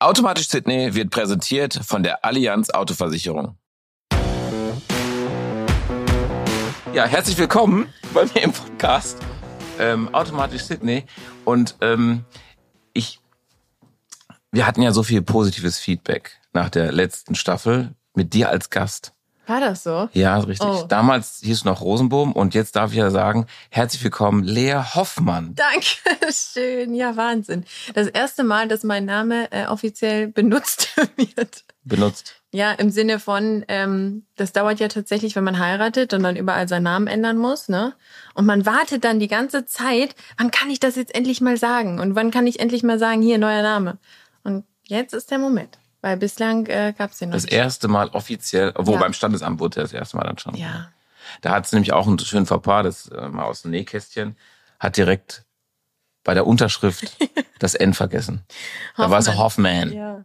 Automatisch Sydney wird präsentiert von der Allianz Autoversicherung. Ja, herzlich willkommen bei mir im Podcast ähm, Automatisch Sydney. Und ähm, ich, wir hatten ja so viel positives Feedback nach der letzten Staffel mit dir als Gast. War das so? Ja, richtig. Oh. Damals hieß es noch Rosenbohm und jetzt darf ich ja sagen, herzlich willkommen, Lea Hoffmann. Dankeschön. Ja, Wahnsinn. Das erste Mal, dass mein Name äh, offiziell benutzt wird. Benutzt. Ja, im Sinne von, ähm, das dauert ja tatsächlich, wenn man heiratet und dann überall seinen Namen ändern muss, ne? Und man wartet dann die ganze Zeit, wann kann ich das jetzt endlich mal sagen? Und wann kann ich endlich mal sagen, hier, neuer Name? Und jetzt ist der Moment. Weil bislang äh, gab es den noch Das nicht. erste Mal offiziell, obwohl Ja. beim Standesamt wurde das erste Mal dann schon. Ja. Da hat es nämlich auch einen schönen Fauxpas, das äh, mal aus dem Nähkästchen, hat direkt bei der Unterschrift das N vergessen. Da war es so Hoffman. Ja.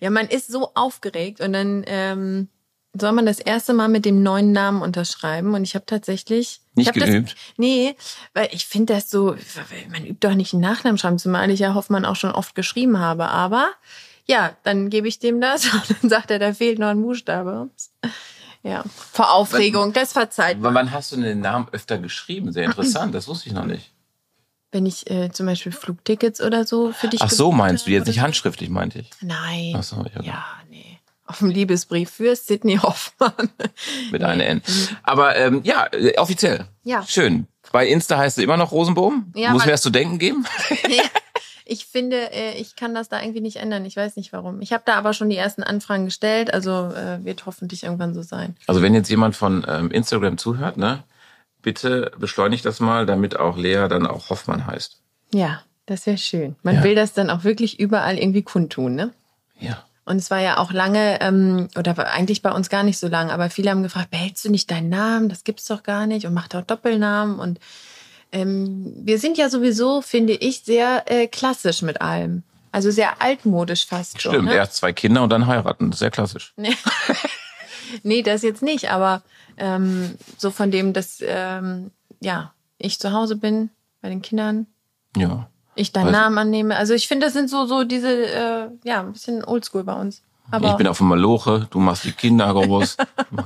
Ja, man ist so aufgeregt und dann ähm, soll man das erste Mal mit dem neuen Namen unterschreiben und ich habe tatsächlich Nicht ich hab geübt? Das, nee, weil ich finde das so, man übt doch nicht einen Nachnamen schreiben, zumal ich ja Hoffmann auch schon oft geschrieben habe, aber ja, dann gebe ich dem das und dann sagt er, da fehlt noch ein Buchstabe. Ja, vor Aufregung, das verzeiht. W- Wann hast du denn den Namen öfter geschrieben? Sehr interessant, das wusste ich noch nicht. Wenn ich äh, zum Beispiel Flugtickets oder so für dich Ach so, meinst du jetzt nicht handschriftlich, meinte ich. Nein. Ach so, ich Ja, nee. Auf dem Liebesbrief für Sydney Hoffmann. Mit einer N. Aber ähm, ja, äh, offiziell. Ja. Schön. Bei Insta heißt du immer noch Rosenbohm? Ja, Muss mir das zu denken geben? Nee, ich finde, äh, ich kann das da irgendwie nicht ändern. Ich weiß nicht warum. Ich habe da aber schon die ersten Anfragen gestellt, also äh, wird hoffentlich irgendwann so sein. Also wenn jetzt jemand von ähm, Instagram zuhört, ne, bitte beschleunigt das mal, damit auch Lea dann auch Hoffmann heißt. Ja, das wäre schön. Man Ja. will das dann auch wirklich überall irgendwie kundtun, ne? Ja. Und es war ja auch lange, ähm, oder war eigentlich bei uns gar nicht so lange, aber viele haben gefragt, behältst du nicht deinen Namen? Das gibt's doch gar nicht und mach doch Doppelnamen. Und ähm, wir sind ja sowieso, finde ich, sehr äh, klassisch mit allem. Also sehr altmodisch fast schon. Stimmt, ne? erst zwei Kinder und dann heiraten. Das ist sehr klassisch. Nee. das jetzt nicht, aber ähm, so von dem, dass ähm, ja, ich zu Hause bin bei den Kindern, Ja. ich deinen Weiß- Namen annehme. Also ich finde, das sind so, so diese, äh, ja, ein bisschen oldschool bei uns. Aber ich bin auf dem Maloche, du machst die Kinder groß,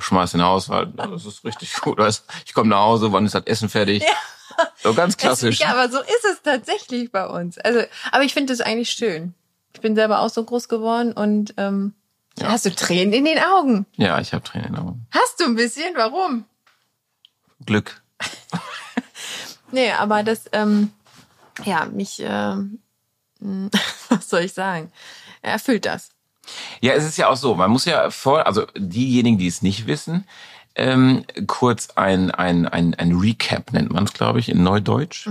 schmeißt den Haushalt. Ja, Das ist richtig gut. Weißt? Ich komme nach Hause, wann ist das Essen fertig? So ganz klassisch. Ja, aber so ist es tatsächlich bei uns. Also, aber ich finde das eigentlich schön. Ich bin selber auch so groß geworden und ähm, Ja. hast du Tränen in den Augen? Ja, ich habe Tränen in den Augen. Hast du ein bisschen? Warum? Glück. Nee, aber das, ähm, ja, mich, ähm, was soll ich sagen? Erfüllt das. Ja, es ist ja auch so, man muss ja vor, also diejenigen, die es nicht wissen, ähm, kurz ein, ein, ein, ein Recap nennt man es, glaube ich, in Neudeutsch.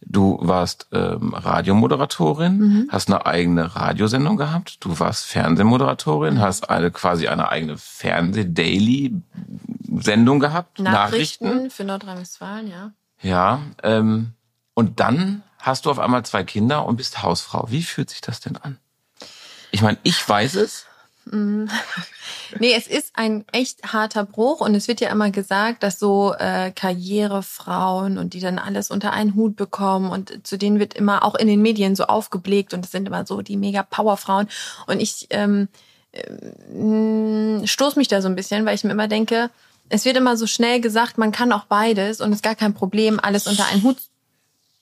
Du warst ähm, Radiomoderatorin, hast eine eigene Radiosendung gehabt, du warst Fernsehmoderatorin, hast eine quasi eine eigene Fernseh-Daily-Sendung gehabt, Nachrichten, für Nordrhein-Westfalen, ja. Ja, ähm, und dann hast du auf einmal zwei Kinder und bist Hausfrau. Wie fühlt sich das denn an? Ich meine, ich weiß es. Nee, es ist ein echt harter Bruch und es wird ja immer gesagt, dass so äh, Karrierefrauen und die dann alles unter einen Hut bekommen und zu denen wird immer auch in den Medien so aufgeblickt und es sind immer so die mega Powerfrauen und ich ähm, ähm, stoß mich da so ein bisschen, weil ich mir immer denke, es wird immer so schnell gesagt, man kann auch beides und es ist gar kein Problem, alles unter einen Hut.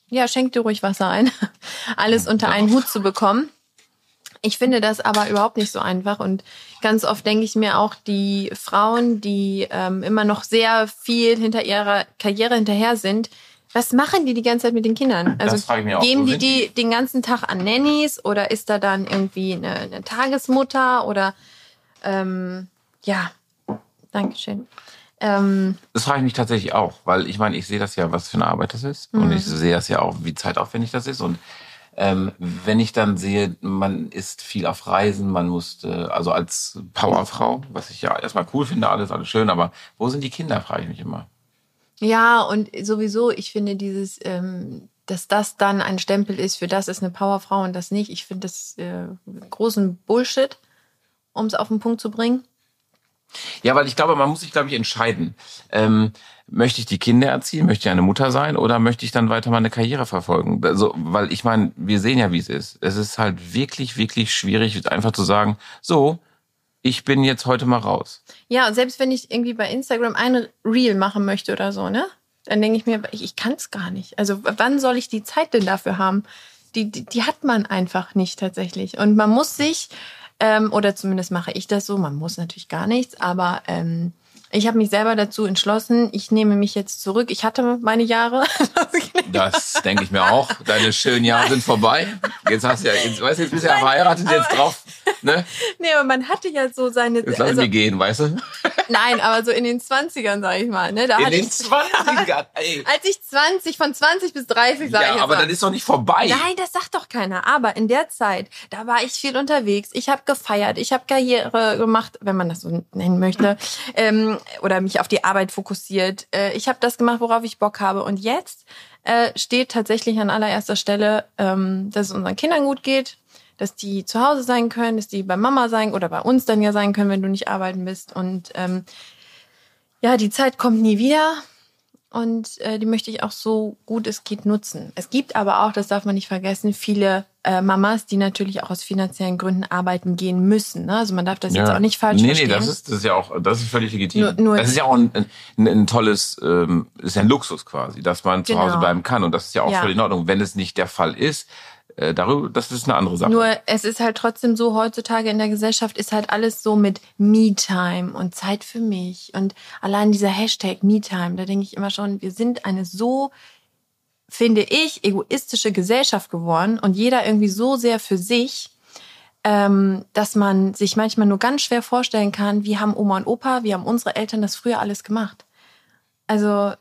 Ja, schenk dir ruhig Wasser ein. Alles unter einen Hut zu bekommen. Ich finde das aber überhaupt nicht so einfach und ganz oft denke ich mir auch, die Frauen, die ähm, immer noch sehr viel hinter ihrer Karriere hinterher sind, was machen die die ganze Zeit mit den Kindern? Also Das frage ich mich auch. geben die die den ganzen Tag an Nannies oder ist da dann irgendwie eine, eine Tagesmutter oder ähm, ja, Dankeschön. Ähm, Das frage ich mich tatsächlich auch, weil ich meine, ich sehe das ja, was für eine Arbeit das ist. Und ich sehe das ja auch, wie zeitaufwendig das ist. Und ähm, wenn ich dann sehe, man ist viel auf Reisen, man muss, äh, also als Powerfrau, was ich ja erstmal cool finde, alles, alles schön, aber wo sind die Kinder, frage ich mich immer. Ja, und sowieso, ich finde dieses, ähm, dass das dann ein Stempel ist, für das ist eine Powerfrau und das nicht. Ich finde das äh, großen Bullshit, um es auf den Punkt zu bringen. Ja, weil ich glaube, man muss sich, glaube ich, entscheiden. Ähm, möchte ich die Kinder erziehen, möchte ich eine Mutter sein oder möchte ich dann weiter meine Karriere verfolgen? Also, weil ich meine, wir sehen ja, wie es ist. Es ist halt wirklich, wirklich schwierig, einfach zu sagen, so, ich bin jetzt heute mal raus. Ja, und selbst wenn ich irgendwie bei Instagram ein Reel machen möchte oder so, ne? Dann denke ich mir, ich, ich kann es gar nicht. Also wann soll ich die Zeit denn dafür haben? Die, die, die hat man einfach nicht tatsächlich. Und man muss sich, ähm, oder zumindest mache ich das so, man muss natürlich gar nichts, aber ähm, ich habe mich selber dazu entschlossen, ich nehme mich jetzt zurück. Ich hatte meine Jahre. das denke ich mir auch. Deine schönen Jahre sind vorbei. Jetzt hast du ja, jetzt, weißt du, jetzt bist du ja verheiratet, jetzt drauf. Ne? Nee, aber man hatte ja so seine. Jetzt lassen also, wir gehen, weißt du? Nein, aber so in den 20ern, sag ich mal. Ne? Da in den 20ern? Ey. Als ich 20, von 20 bis 30, sag ja, ich jetzt aber mal. dann ist doch nicht vorbei. Nein, das sagt doch keiner. Aber in der Zeit, da war ich viel unterwegs. Ich habe gefeiert. Ich habe Karriere gemacht, wenn man das so nennen möchte. Ähm, oder mich auf die Arbeit fokussiert. Äh, ich habe das gemacht, worauf ich Bock habe. Und jetzt äh, steht tatsächlich an allererster Stelle, ähm, dass es unseren Kindern gut geht, dass die zu Hause sein können, dass die bei Mama sein oder bei uns dann ja sein können, wenn du nicht arbeiten bist. Und ähm, ja, die Zeit kommt nie wieder und äh, die möchte ich auch so gut es geht nutzen. Es gibt aber auch, das darf man nicht vergessen, viele äh, Mamas, die natürlich auch aus finanziellen Gründen arbeiten gehen müssen. Ne? Also man darf das ja. jetzt auch nicht falsch nee, verstehen. Nee, das ist, das ist ja auch, das ist völlig legitim. Nur, nur das ist ja auch ein, ein, ein tolles, ähm, ist ja ein Luxus quasi, dass man genau. zu Hause bleiben kann und das ist ja auch ja. völlig in Ordnung. Wenn es nicht der Fall ist, äh, darüber, das ist eine andere Sache. Nur es ist halt trotzdem so, heutzutage in der Gesellschaft ist halt alles so mit Me-Time und Zeit für mich. Und allein dieser Hashtag Me-Time, da denke ich immer schon, wir sind eine so, finde ich, egoistische Gesellschaft geworden und jeder irgendwie so sehr für sich, ähm, dass man sich manchmal nur ganz schwer vorstellen kann, wie haben Oma und Opa, wie haben unsere Eltern das früher alles gemacht. Also,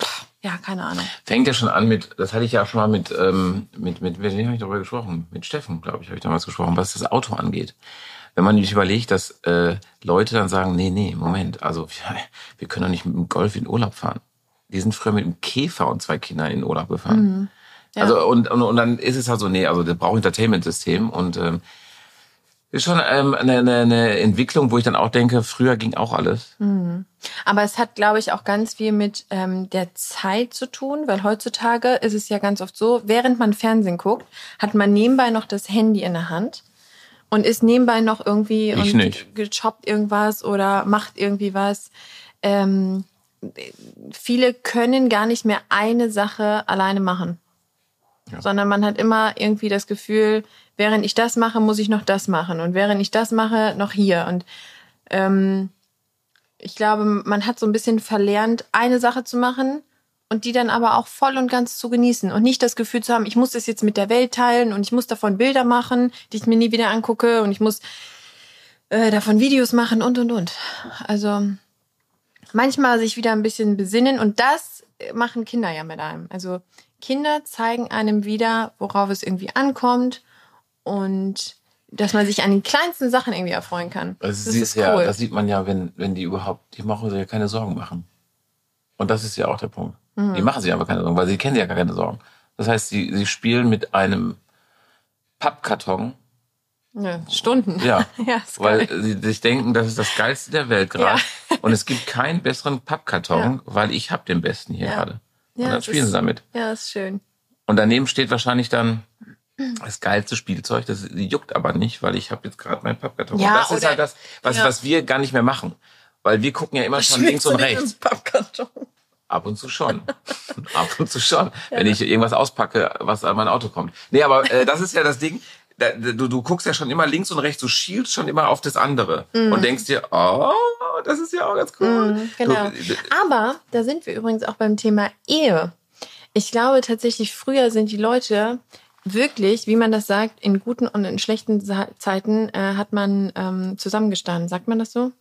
pff, ja, keine Ahnung. Fängt ja schon an mit, das hatte ich ja schon mal mit, ähm, mit, mit, mit wem habe ich darüber gesprochen? Mit Steffen, glaube ich, habe ich damals gesprochen, was das Auto angeht. Wenn man sich überlegt, dass äh, Leute dann sagen, nee, nee, Moment, also wir, wir können doch nicht mit dem Golf in Urlaub fahren. Die sind früher mit einem Käfer und zwei Kindern in Urlaub gefahren. Mhm. Ja. Also und, und, und dann ist es halt so, nee, also der braucht Entertainment-System und ähm, ist schon ähm, eine, eine, eine Entwicklung, wo ich dann auch denke, früher ging auch alles. Mhm. Aber es hat, glaube ich, auch ganz viel mit ähm, der Zeit zu tun, weil heutzutage ist es ja ganz oft so, während man Fernsehen guckt, hat man nebenbei noch das Handy in der Hand und ist nebenbei noch irgendwie ich und nicht. gechoppt irgendwas oder macht irgendwie was. Ähm, viele können gar nicht mehr eine Sache alleine machen. Ja. Sondern man hat immer irgendwie das Gefühl, während ich das mache, muss ich noch das machen. Und während ich das mache, noch hier. Und ähm, ich glaube, man hat so ein bisschen verlernt, eine Sache zu machen und die dann aber auch voll und ganz zu genießen. Und nicht das Gefühl zu haben, ich muss das jetzt mit der Welt teilen und ich muss davon Bilder machen, die ich mir nie wieder angucke und ich muss äh, davon Videos machen und und und. Also manchmal sich wieder ein bisschen besinnen und das machen Kinder ja mit einem. Also Kinder zeigen einem wieder, worauf es irgendwie ankommt und dass man sich an den kleinsten Sachen irgendwie erfreuen kann. Also das ist ja, cool. das sieht man ja, wenn, wenn die überhaupt, die machen sich ja keine Sorgen machen. Und das ist ja auch der Punkt. Mhm. Die machen sich aber keine Sorgen, weil sie kennen ja gar keine Sorgen. Das heißt, sie, sie spielen mit einem Pappkarton. Ja, Stunden. Ja, ja weil sie sich denken, das ist das Geilste der Welt gerade. Ja. Und es gibt keinen besseren Pappkarton, ja. weil ich habe den besten hier gerade. Und dann spielen ist, sie damit. Ja, ist schön. Und daneben steht wahrscheinlich dann das geilste Spielzeug, das juckt aber nicht, weil ich habe jetzt gerade meinen Pappkarton. Ja, und das ist halt das, was, was wir gar nicht mehr machen. Weil wir gucken ja immer schon links und rechts. Pappkarton? Ab und zu schon. Ab und zu schon. Wenn ich irgendwas auspacke, was an mein Auto kommt. Nee, aber äh, das ist ja das Ding. Da, du, du guckst ja schon immer links und rechts, du schielst schon immer auf das andere mm. und denkst dir, oh, das ist ja auch ganz cool. Mm, genau. Du, aber da sind wir übrigens auch beim Thema Ehe. Ich glaube tatsächlich, früher sind die Leute wirklich, wie man das sagt, in guten und in schlechten Zeiten äh, hat man ähm, zusammengestanden. Sagt man das so?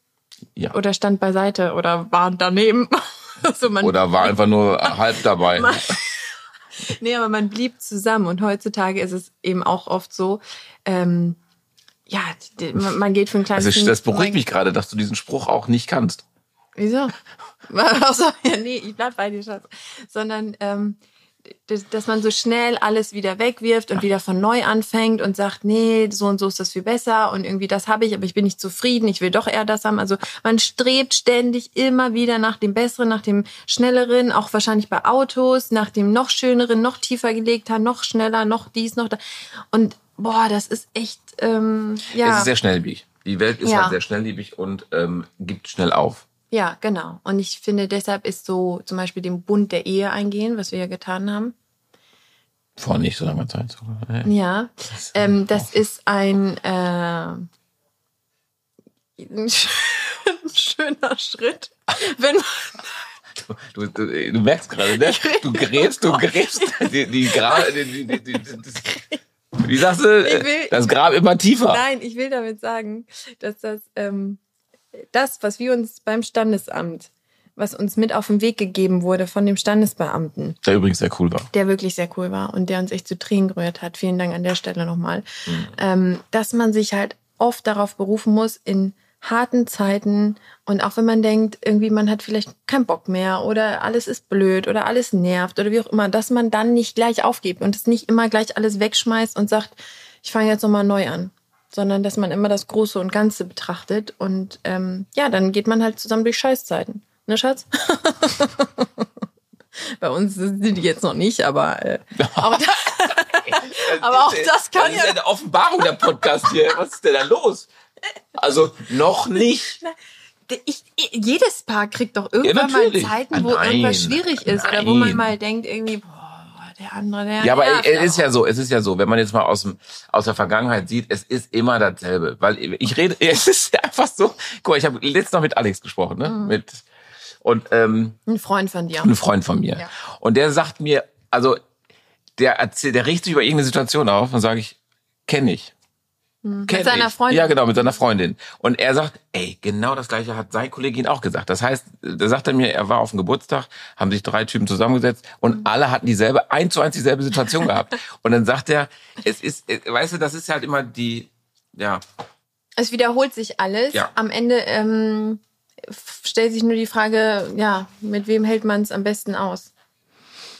Ja. Oder stand beiseite oder war daneben. also man oder war einfach nur halb dabei. Nee, aber man blieb zusammen und heutzutage ist es eben auch oft so, ähm, ja, man geht für ein kleines also, Das beruhigt mich gerade, dass du diesen Spruch auch nicht kannst. Wieso? Also, ja, nee, ich bleib bei dir, Schatz. Sondern ähm, dass man so schnell alles wieder wegwirft und wieder von neu anfängt und sagt, nee, so und so ist das viel besser und irgendwie das habe ich, aber ich bin nicht zufrieden, ich will doch eher das haben. Also man strebt ständig immer wieder nach dem Besseren, nach dem Schnelleren, auch wahrscheinlich bei Autos, nach dem noch Schöneren, noch tiefer gelegter, noch schneller, noch dies, noch da. Und boah, das ist echt, ähm, ja. Es ist sehr schnelllebig. Die Welt ist Ja. halt sehr schnelllebig und ähm, gibt schnell auf. Ja, genau. Und ich finde, deshalb ist so zum Beispiel den Bund der Ehe eingehen, was wir ja getan haben. Vor nicht so langer Zeit sogar. Hey. Ja, ähm, das ist ein, äh, ein schöner Schritt, wenn man Du, du, du merkst gerade, ne? Du gräbst, du gräbst die, die Gra die, die, die, das, Wie sagst du? Will- das Grab immer tiefer. Nein, ich will damit sagen, dass das, ähm, das, was wir uns beim Standesamt, was uns mit auf den Weg gegeben wurde von dem Standesbeamten, Der übrigens sehr cool war. der wirklich sehr cool war und der uns echt zu Tränen gerührt hat. Vielen Dank an der Stelle nochmal. Ähm, dass man sich halt oft darauf berufen muss, in harten Zeiten und auch wenn man denkt, irgendwie man hat vielleicht keinen Bock mehr oder alles ist blöd oder alles nervt oder wie auch immer, dass man dann nicht gleich aufgibt und es nicht immer gleich alles wegschmeißt und sagt, ich fange jetzt nochmal neu an, sondern dass man immer das Große und Ganze betrachtet und ähm, ja, dann geht man halt zusammen durch Scheißzeiten. Ne, Schatz? Bei uns sind die jetzt noch nicht, aber äh, auch da, Aber auch das kann das ist ja- ja eine Offenbarung der Podcast hier. Was ist denn da los? Also noch nicht. ich, jedes Paar kriegt doch irgendwann mal natürlich. Zeiten, wo Ah, nein. irgendwas schwierig ist oder wo man Nein. mal denkt irgendwie, boah, der andere, der Ja, aber nervt es ist ja so, es ist ja so, wenn man jetzt mal aus dem aus der Vergangenheit sieht, es ist immer dasselbe, weil ich rede, es ist einfach so. Guck mal, ich habe letztens noch mit Alex gesprochen, ne? Mhm. Mit und ähm, ein Freund von dir. ein Freund von mir. Ja. Und der sagt mir, also der erzählt, der riecht sich über irgendeine Situation auf und sage ich, kenne ich. Mit seiner ich. Freundin. Ja, genau, mit seiner Freundin. Und er sagt, ey, genau das gleiche hat sein Kollegin auch gesagt. Das heißt, da sagt er mir, er war auf dem Geburtstag, haben sich drei Typen zusammengesetzt und Mhm. alle hatten dieselbe, eins zu eins dieselbe Situation gehabt. Und dann sagt er, es ist, äh, weißt du, das ist halt immer die, ja, Es wiederholt sich alles. Ja. Am Ende ähm, stellt sich nur die Frage, ja, mit wem hält man es am besten aus?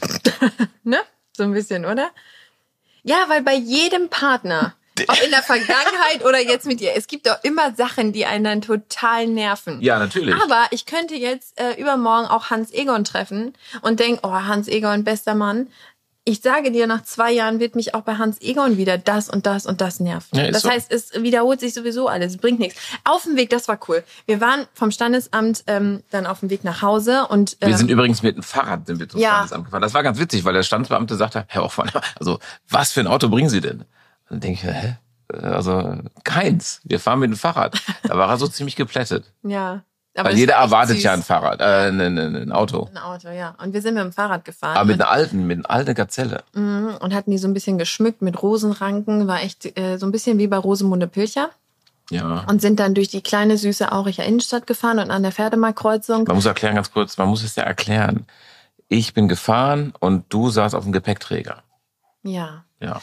ne? So ein bisschen, oder? Ja, weil bei jedem Partner, ob in der Vergangenheit oder jetzt mit dir, es gibt doch immer Sachen, die einen dann total nerven. ja, natürlich. Aber ich könnte jetzt äh, übermorgen auch Hans Egon treffen und denken, oh, Hans Egon, bester Mann. Ich sage dir, nach zwei Jahren wird mich auch bei Hans Egon wieder das und das und das nerven. Ja, das so. heißt, es wiederholt sich sowieso alles, es bringt nichts. Auf dem Weg, das war cool. Wir waren vom Standesamt ähm, dann auf dem Weg nach Hause und ähm, Wir sind übrigens mit dem Fahrrad sind wir zum Ja. Standesamt gefahren. Das war ganz witzig, weil der Standesbeamte sagte, Herr Hoffmann, also was für ein Auto bringen Sie denn? Dann denke ich, hä? Also keins. Wir fahren mit dem Fahrrad. Da war er so ziemlich geplättet. ja. Aber Weil jeder erwartet süß. ja ein Fahrrad, äh, ein, ein, ein Auto. ein Auto, ja. Und wir sind mit dem Fahrrad gefahren. Aber mit einer alten, mit einer alten Gazelle. Mhm, und hatten die so ein bisschen geschmückt mit Rosenranken, war echt äh, so ein bisschen wie bei Rosemunde Pilcher. Ja. Und sind dann durch die kleine, süße Auricher Innenstadt gefahren und an der Pferdemarktkreuzung. Man muss erklären, ganz kurz, man muss es ja erklären. Ich bin gefahren und du saßt auf dem Gepäckträger. Ja. Ja.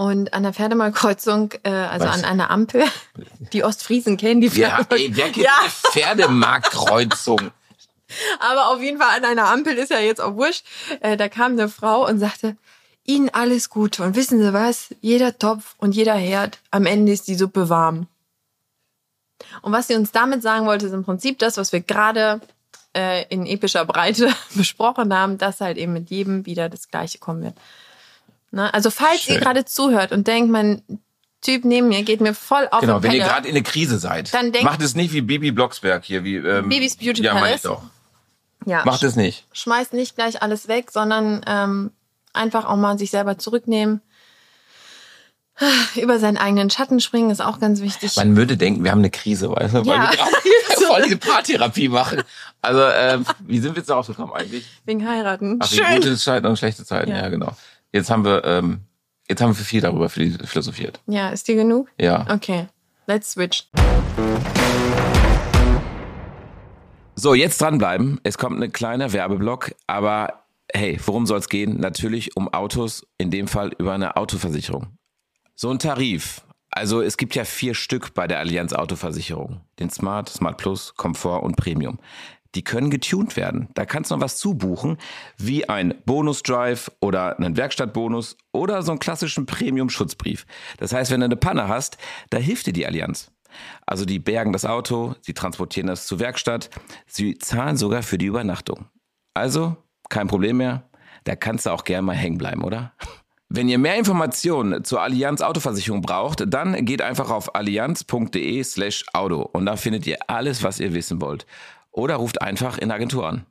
Und an der Pferdemarktkreuzung, äh, also Was? an einer Ampel, die Ostfriesen kennen die Ja, Pferdemark- ey, wer kennt Ja. eine Pferdemarktkreuzung? Aber auf jeden Fall an einer Ampel ist ja jetzt auch wurscht. Äh, da kam eine Frau und sagte, Ihnen alles Gute. Und wissen Sie was? Jeder Topf und jeder Herd, am Ende ist die Suppe warm. Und was sie uns damit sagen wollte, ist im Prinzip das, was wir gerade äh, in epischer Breite besprochen haben, dass halt eben mit jedem wieder das Gleiche kommen wird. Ne? Also falls Schön. ihr gerade zuhört und denkt, mein Typ neben mir geht mir voll auf Genau, den wenn ihr gerade in der Krise seid, Dann denkt- macht es nicht wie Bibi Blocksberg hier, wie ähm, Bibis Beauty ja, Palace. doch. ja, Macht es nicht. schmeißt nicht gleich alles weg, sondern ähm, einfach auch mal sich selber zurücknehmen. Über seinen eigenen Schatten springen ist auch ganz wichtig. Man würde denken, wir haben eine Krise, weißt du, weil Ja. wir gerade voll diese Paartherapie machen. Also, ähm, wie sind wir jetzt darauf gekommen eigentlich? Wegen heiraten. Ach, Schön. gute Zeiten und schlechte Zeiten, ja. Ja. genau. Jetzt haben wir, ähm, jetzt haben wir viel darüber philosophiert. Ja, ist dir genug? Ja. Okay, let's switch. So, jetzt dranbleiben. Es kommt ein kleiner Werbeblock, aber hey, worum soll es gehen? Natürlich um Autos, in dem Fall über eine Autoversicherung. So ein Tarif. Also es gibt ja vier Stück bei der Allianz Autoversicherung. Den Smart, Smart Plus, Komfort und Premium. Die können getuned werden. Da kannst du noch was zubuchen, wie ein Bonus-Drive oder einen Werkstattbonus oder so einen klassischen Premium-Schutzbrief. Das heißt, wenn du eine Panne hast, da hilft dir die Allianz. Also die bergen das Auto, sie transportieren das zur Werkstatt, sie zahlen sogar für die Übernachtung. Also kein Problem mehr, da kannst du auch gerne mal hängen bleiben, oder? Wenn ihr mehr Informationen zur Allianz Autoversicherung braucht, dann geht einfach auf allianz.de slash Auto und da findet ihr alles, was ihr wissen wollt. Oder ruft einfach in der Agentur an.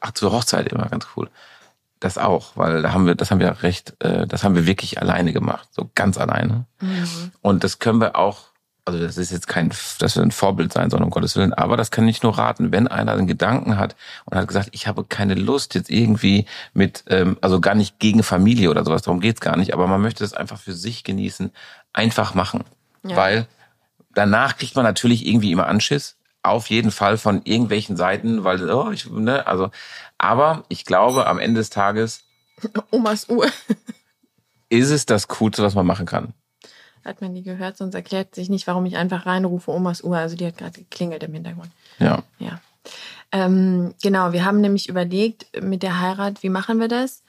Ach, zur Hochzeit immer ganz cool. Das auch, weil da haben wir, das haben wir recht, äh, das haben wir wirklich alleine gemacht, so ganz alleine. Mhm. Und das können wir auch, also das ist jetzt kein, das wird ein Vorbild sein, sondern um Gottes Willen, aber das kann ich nur raten, wenn einer einen Gedanken hat und hat gesagt, ich habe keine Lust jetzt irgendwie mit, ähm, also gar nicht gegen Familie oder sowas, darum geht's gar nicht, aber man möchte es einfach für sich genießen, einfach machen. Ja. Weil danach kriegt man natürlich irgendwie immer Anschiss, auf jeden Fall von irgendwelchen Seiten, weil, oh, ich, ne, also, aber ich glaube, am Ende des Tages. Omas Uhr. ist es das Coolste, was man machen kann. Hat man die gehört, sonst erklärt sich nicht, warum ich einfach reinrufe, Omas Uhr. Also die hat gerade geklingelt im Hintergrund. Ja. Ja. Ähm, genau, wir haben nämlich überlegt mit der Heirat, wie machen wir das?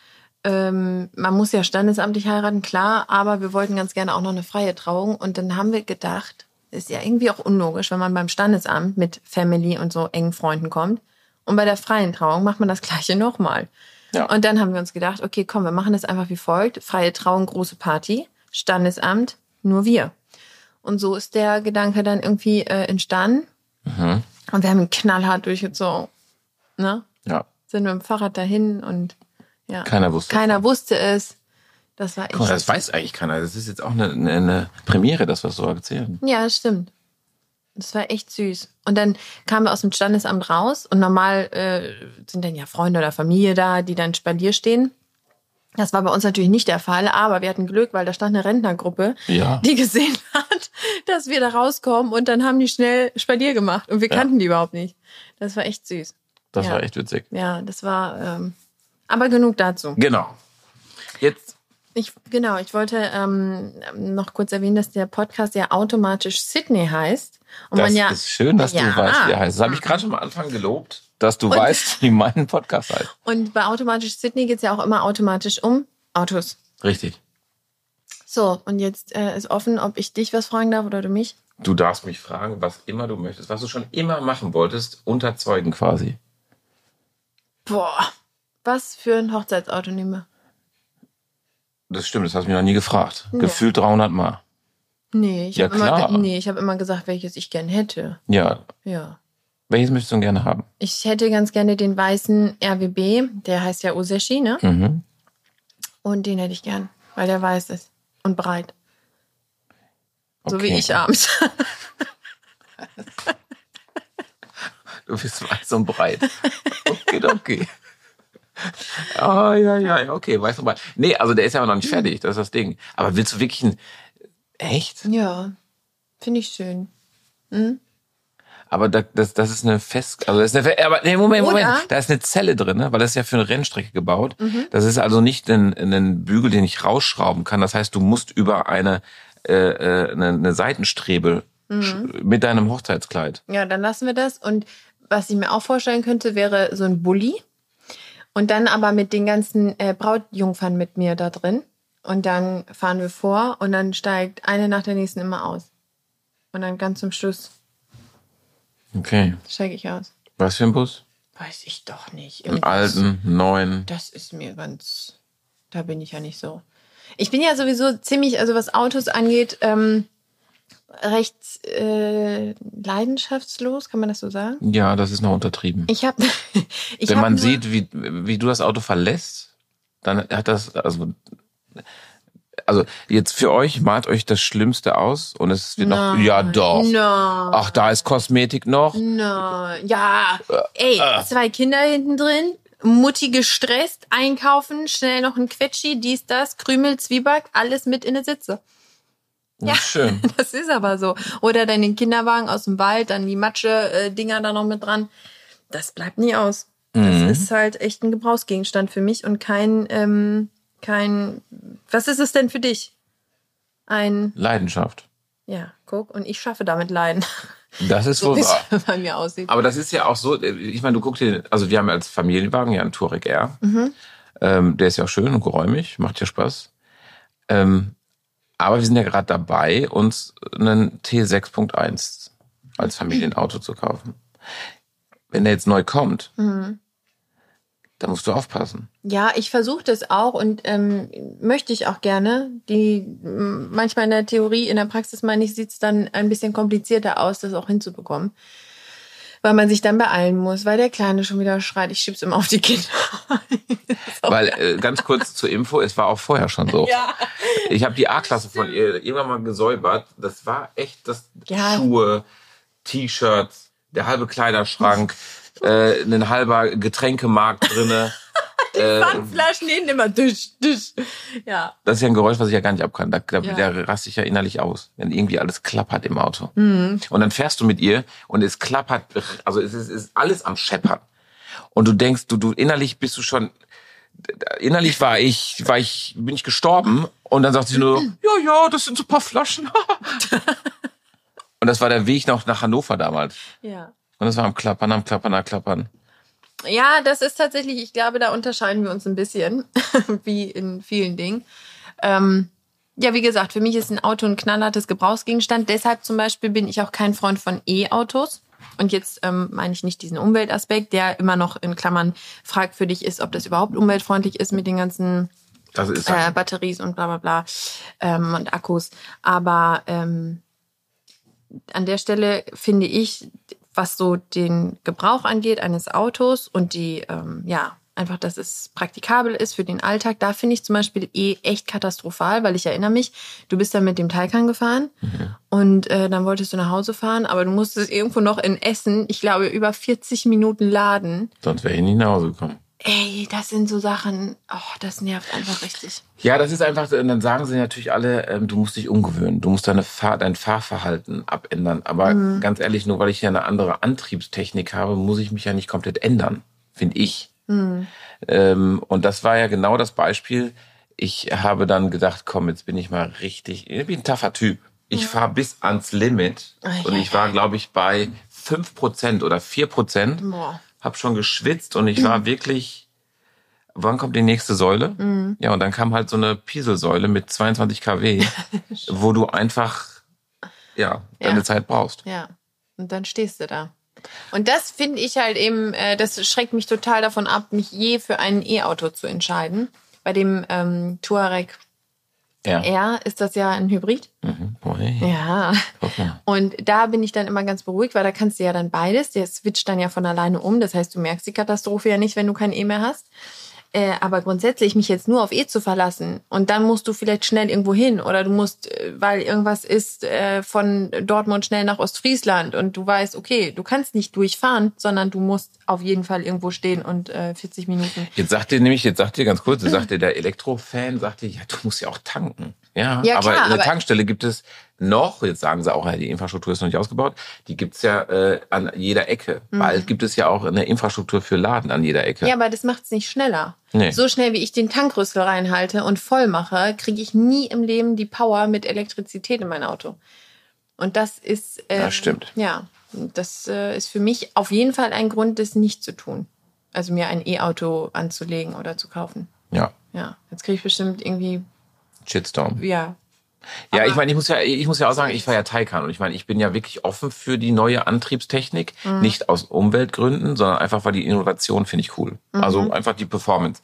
Ähm, man muss ja standesamtlich heiraten, klar, aber wir wollten ganz gerne auch noch eine freie Trauung. Und dann haben wir gedacht, ist ja irgendwie auch unlogisch, wenn man beim Standesamt mit Family und so engen Freunden kommt. Und bei der freien Trauung macht man das Gleiche nochmal. Ja. Und dann haben wir uns gedacht, okay, komm, wir machen das einfach wie folgt. Freie Trauung, große Party, Standesamt, nur wir. Und so ist der Gedanke dann irgendwie äh, entstanden. Mhm. Und wir haben ihn knallhart durchgezogen. Ne? Ja. Sind mit dem Fahrrad dahin und ja. Keiner wusste Keiner wusste es. Das war echt. Mal, das weiß eigentlich keiner. Das ist jetzt auch eine, eine Premiere, dass wir es so erzählen. Ja, das stimmt. Das war echt süß. Und dann kamen wir aus dem Standesamt raus und normal äh, sind dann ja Freunde oder Familie da, die dann Spalier stehen. Das war bei uns natürlich nicht der Fall, aber wir hatten Glück, weil da stand eine Rentnergruppe, ja. die gesehen hat, dass wir da rauskommen und dann haben die schnell Spalier gemacht und wir kannten ja. die überhaupt nicht. Das war echt süß. Das ja. war echt witzig. Ja, das war. Ähm, aber genug dazu. Genau. Jetzt ich, genau, ich wollte ähm, noch kurz erwähnen, dass der Podcast ja automatisch Sydney heißt. Und das man ja, ist schön, dass ja, du weißt, wie er heißt. Das habe ich gerade schon am Anfang gelobt, dass du und, weißt, wie mein Podcast heißt. Und bei automatisch Sydney geht es ja auch immer automatisch um Autos. Richtig. So, und jetzt äh, ist offen, ob ich dich was fragen darf oder du mich. Du darfst mich fragen, was immer du möchtest, was du schon immer machen wolltest, unter Zeugen quasi. Boah, was für ein Hochzeitsauto nehmen Das stimmt, das hast du mich noch nie gefragt. Ja. Gefühlt 300 Mal. Nee, ich ja, habe immer, nee, ich hab immer gesagt, welches ich gern hätte. Ja. Ja. Welches möchtest du gerne haben? Ich hätte ganz gerne den weißen RWB, der heißt ja Oseshi, ne? Mhm. Und den hätte ich gern, weil der weiß ist und breit. Okay. So wie ich abends. du bist weiß und breit. Okay, okay. Ah, oh, ja, ja, okay, weißt du mal. Nee, also der ist ja noch nicht fertig, das ist das Ding. Aber willst du wirklich ein. Echt? Ja, finde ich schön. Hm? Aber da, das, das ist eine Fest, also das ist eine, aber nee, Moment, Moment, Oder? da ist eine Zelle drin, ne? weil das ist ja für eine Rennstrecke gebaut. Mhm. Das ist also nicht ein, ein Bügel, den ich rausschrauben kann. Das heißt, du musst über eine, äh, äh eine, eine Seitenstrebe mhm. mit deinem Hochzeitskleid. Ja, dann lassen wir das. Und was ich mir auch vorstellen könnte, wäre so ein Bulli. Und dann aber mit den ganzen äh, Brautjungfern mit mir da drin. Und dann fahren wir vor und dann steigt eine nach der nächsten immer aus. Und dann ganz zum Schluss. Okay. Steige ich aus. Was für ein Bus? Weiß ich doch nicht. Einen alten, neuen. Das ist mir ganz. Da bin ich ja nicht so. Ich bin ja sowieso ziemlich, also was Autos angeht, ähm, recht äh, leidenschaftslos, kann man das so sagen? Ja, das ist noch untertrieben. Ich habe, wenn man sieht, wie wie du das Auto verlässt, dann hat das also also jetzt für euch malt euch das Schlimmste aus und es wird noch ja doch. Nein. Ach, da ist Kosmetik noch. Nein. Ja. Ey, äh. zwei Kinder hinten drin. Mutti gestresst, einkaufen, schnell noch ein Quetschi, dies, das, Krümel, Zwieback, alles mit in der Sitze. Ja, schön. Das ist aber so. Oder dann den Kinderwagen aus dem Wald, dann die Matsche-Dinger da noch mit dran. Das bleibt nie aus. Mhm. Das ist halt echt ein Gebrauchsgegenstand für mich und kein, ähm, kein. Was ist es denn für dich? Ein. Leidenschaft. Ja, guck, und ich schaffe damit Leiden. Das ist so es wahr. bei mir aussieht. Aber das ist ja auch so, ich meine, du guckst dir, also wir haben als Familienwagen ja einen Touareg R. Mhm. Ähm, der ist ja auch schön und geräumig, macht ja Spaß. Ähm, aber wir sind ja gerade dabei, uns einen T6.1 als Familienauto zu kaufen. Wenn der jetzt neu kommt, Mhm. Dann musst du aufpassen. Ja, ich versuche das auch und ähm, möchte ich auch gerne. Die manchmal in der Theorie, in der Praxis meine ich, sieht es dann ein bisschen komplizierter aus, das auch hinzubekommen. Weil man sich dann beeilen muss, weil der Kleine schon wieder schreit, ich schieb's immer auf die Kinder. Weil, äh, ganz kurz zur Info, es war auch vorher schon so. Ja. Ich habe die A-Klasse von ihr irgendwann mal gesäubert. Das war echt das Ja. Schuhe, T-Shirts, der halbe Kleiderschrank, äh, ein halber Getränkemarkt drinne. äh, Pfandflaschen hinten immer dusch, dusch. Ja. das ist ja ein Geräusch, was ich ja gar nicht abkann. Da, da, Ja. Der raste ich ja innerlich aus, wenn irgendwie alles klappert im Auto. Mhm. Und dann fährst du mit ihr und es klappert, also es ist, es ist alles am Scheppern. Und du denkst, du, du innerlich bist du schon, innerlich war ich, war ich, bin ich gestorben. Und dann sagt sie nur, ja, ja, das sind so ein paar Flaschen. und das war der Weg noch nach Hannover damals. Ja. Und das war am Klappern, am Klappern, am Klappern. Ja, das ist tatsächlich, ich glaube, da unterscheiden wir uns ein bisschen, wie in vielen Dingen. Ähm, ja, wie gesagt, für mich ist ein Auto ein knallhartes Gebrauchsgegenstand. Deshalb zum Beispiel bin ich auch kein Freund von E-Autos. Und jetzt ähm, meine ich nicht diesen Umweltaspekt, der immer noch in Klammern fragwürdig ist, ob das überhaupt umweltfreundlich ist mit den ganzen äh, Batteries und bla bla bla ähm, und Akkus. Aber ähm, an der Stelle finde ich, was so den Gebrauch angeht eines Autos und die, ähm, ja, einfach, dass es praktikabel ist für den Alltag, da finde ich zum Beispiel eh echt katastrophal, weil ich erinnere mich, du bist dann mit dem Taycan gefahren und äh, dann wolltest du nach Hause fahren, aber du musstest irgendwo noch in Essen, ich glaube, über 40 Minuten laden. sonst wäre ich nicht nach Hause gekommen. Ey, das sind so Sachen, oh, das nervt einfach richtig. Ja, das ist einfach, und dann sagen sie natürlich alle, ähm, du musst dich umgewöhnen, du musst deine Fahr dein Fahrverhalten abändern. Aber ganz ehrlich, nur weil ich ja eine andere Antriebstechnik habe, muss ich mich ja nicht komplett ändern, finde ich. Ähm, und das war ja genau das Beispiel. Ich habe dann gedacht, komm, jetzt bin ich mal richtig, ich bin ein taffer Typ. Ich fahre bis ans Limit Ah, und ja, ich war, glaube ich, bei 5% oder 4%. Boah. Hab schon geschwitzt und ich war wirklich, wann kommt die nächste Säule? Mhm. Ja, und dann kam halt so eine Pieselsäule mit 22 kW, wo du einfach, ja, deine Ja. Zeit brauchst. Ja, und dann stehst du da. Und das finde ich halt eben, äh, das schreckt mich total davon ab, mich je für ein E-Auto zu entscheiden. Bei dem ähm, Touareg Ja. R ist das ja ein Hybrid. Mhm. Oh, hey. Ja. Und da bin ich dann immer ganz beruhigt, weil da kannst du ja dann beides. Der switcht dann ja von alleine um. Das heißt, du merkst die Katastrophe ja nicht, wenn du kein E mehr hast. Äh, aber grundsätzlich mich jetzt nur auf E zu verlassen und dann musst du vielleicht schnell irgendwo hin oder du musst, äh, weil irgendwas ist, äh, von Dortmund schnell nach Ostfriesland und du weißt, okay, du kannst nicht durchfahren, sondern du musst auf jeden Fall irgendwo stehen und äh, 40 Minuten. Jetzt sagt ihr nämlich, jetzt sagt ihr ganz kurz, jetzt sagt ihr, der Elektrofan sagt ihr, ja, du musst ja auch tanken. Ja, Ja, aber klar, eine aber- Tankstelle gibt es noch, jetzt sagen sie auch, die Infrastruktur ist noch nicht ausgebaut, die gibt's ja äh, an jeder Ecke. Bald gibt es ja auch eine Infrastruktur für Laden an jeder Ecke. Mhm. Ja, aber das macht's nicht schneller. Nee. So schnell, wie ich den Tankrüssel reinhalte und voll mache, kriege ich nie im Leben die Power mit Elektrizität in mein Auto. Und das ist. ähm, Das stimmt. Ja, das äh, ist für mich auf jeden Fall ein Grund, das nicht zu tun. Also mir ein E-Auto anzulegen oder zu kaufen. ja. Ja, jetzt kriege ich bestimmt irgendwie, Shitstorm. ja. Ja, Aber- ich meine, ich muss ja, ich muss ja auch sagen, ich fahre ja Taycan und ich meine, ich bin ja wirklich offen für die neue Antriebstechnik, Mhm. nicht aus Umweltgründen, sondern einfach, weil die Innovation finde ich cool. Mhm. Also einfach die Performance.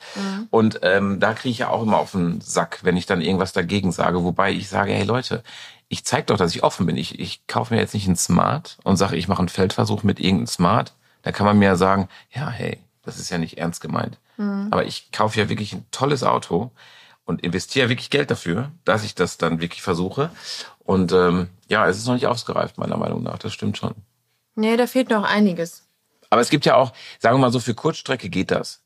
Und ähm, da kriege ich ja auch immer auf den Sack, wenn ich dann irgendwas dagegen sage, wobei ich sage, hey Leute, ich zeige doch, dass ich offen bin. Ich, ich kaufe mir jetzt nicht einen Smart und sage, ich mache einen Feldversuch mit irgendeinem Smart. Da kann man mir ja sagen, ja, hey, das ist ja nicht ernst gemeint. Aber ich kaufe ja wirklich ein tolles Auto und investiere wirklich Geld dafür, dass ich das dann wirklich versuche. Und ähm, ja, es ist noch nicht ausgereift, meiner Meinung nach. Das stimmt schon. Nee, da fehlt noch einiges. Aber es gibt ja auch, sagen wir mal so, für Kurzstrecke geht das.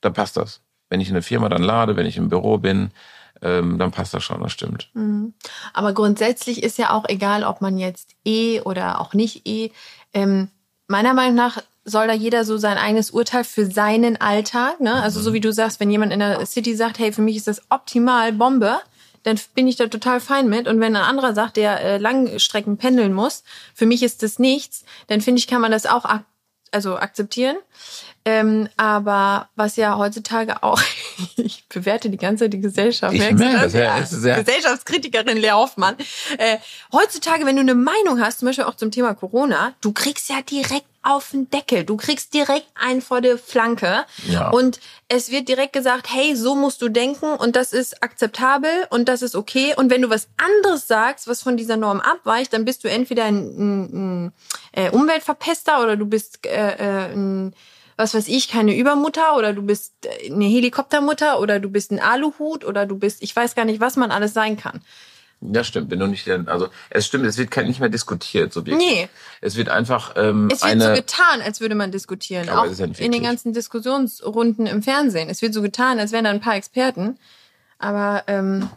Da passt das. Wenn ich in der Firma dann lade, wenn ich im Büro bin, ähm, dann passt das schon, das stimmt. Aber grundsätzlich ist ja auch egal, ob man jetzt E oder auch nicht E. Ähm, meiner Meinung nach soll da jeder so sein eigenes Urteil für seinen Alltag. Ne? Also so wie du sagst, wenn jemand in der City sagt, hey, für mich ist das optimal Bombe, dann bin ich da total fein mit. Und wenn ein anderer sagt, der äh, Langstrecken pendeln muss, für mich ist das nichts, dann finde ich, kann man das auch ak also akzeptieren. Ähm, aber was ja heutzutage auch, ich bewerte die ganze Zeit die Gesellschaft. Ich merke das? ja, ist ja- Gesellschaftskritikerin Lea Hoffmann. Äh, heutzutage, wenn du eine Meinung hast, zum Beispiel auch zum Thema Corona, du kriegst ja direkt auf den Deckel. Du kriegst direkt einen vor der Flanke. Ja. Und es wird direkt gesagt, hey, so musst du denken und das ist akzeptabel und das ist okay. Und wenn du was anderes sagst, was von dieser Norm abweicht, dann bist du entweder ein, ein, ein äh, Umweltverpester oder du bist äh, äh, ein was weiß ich, keine Übermutter oder du bist äh, eine Helikoptermutter oder du bist ein Aluhut oder du bist, ich weiß gar nicht, was man alles sein kann. Ja, stimmt. Wenn du nicht, also es stimmt, es wird kein, nicht mehr diskutiert, subjektiv. Nee. Es wird einfach ähm, Es wird eine. so getan, als würde man diskutieren. Auch ja in den wirklich. ganzen Diskussionsrunden im Fernsehen. Es wird so getan, als wären da ein paar Experten. Aber ähm,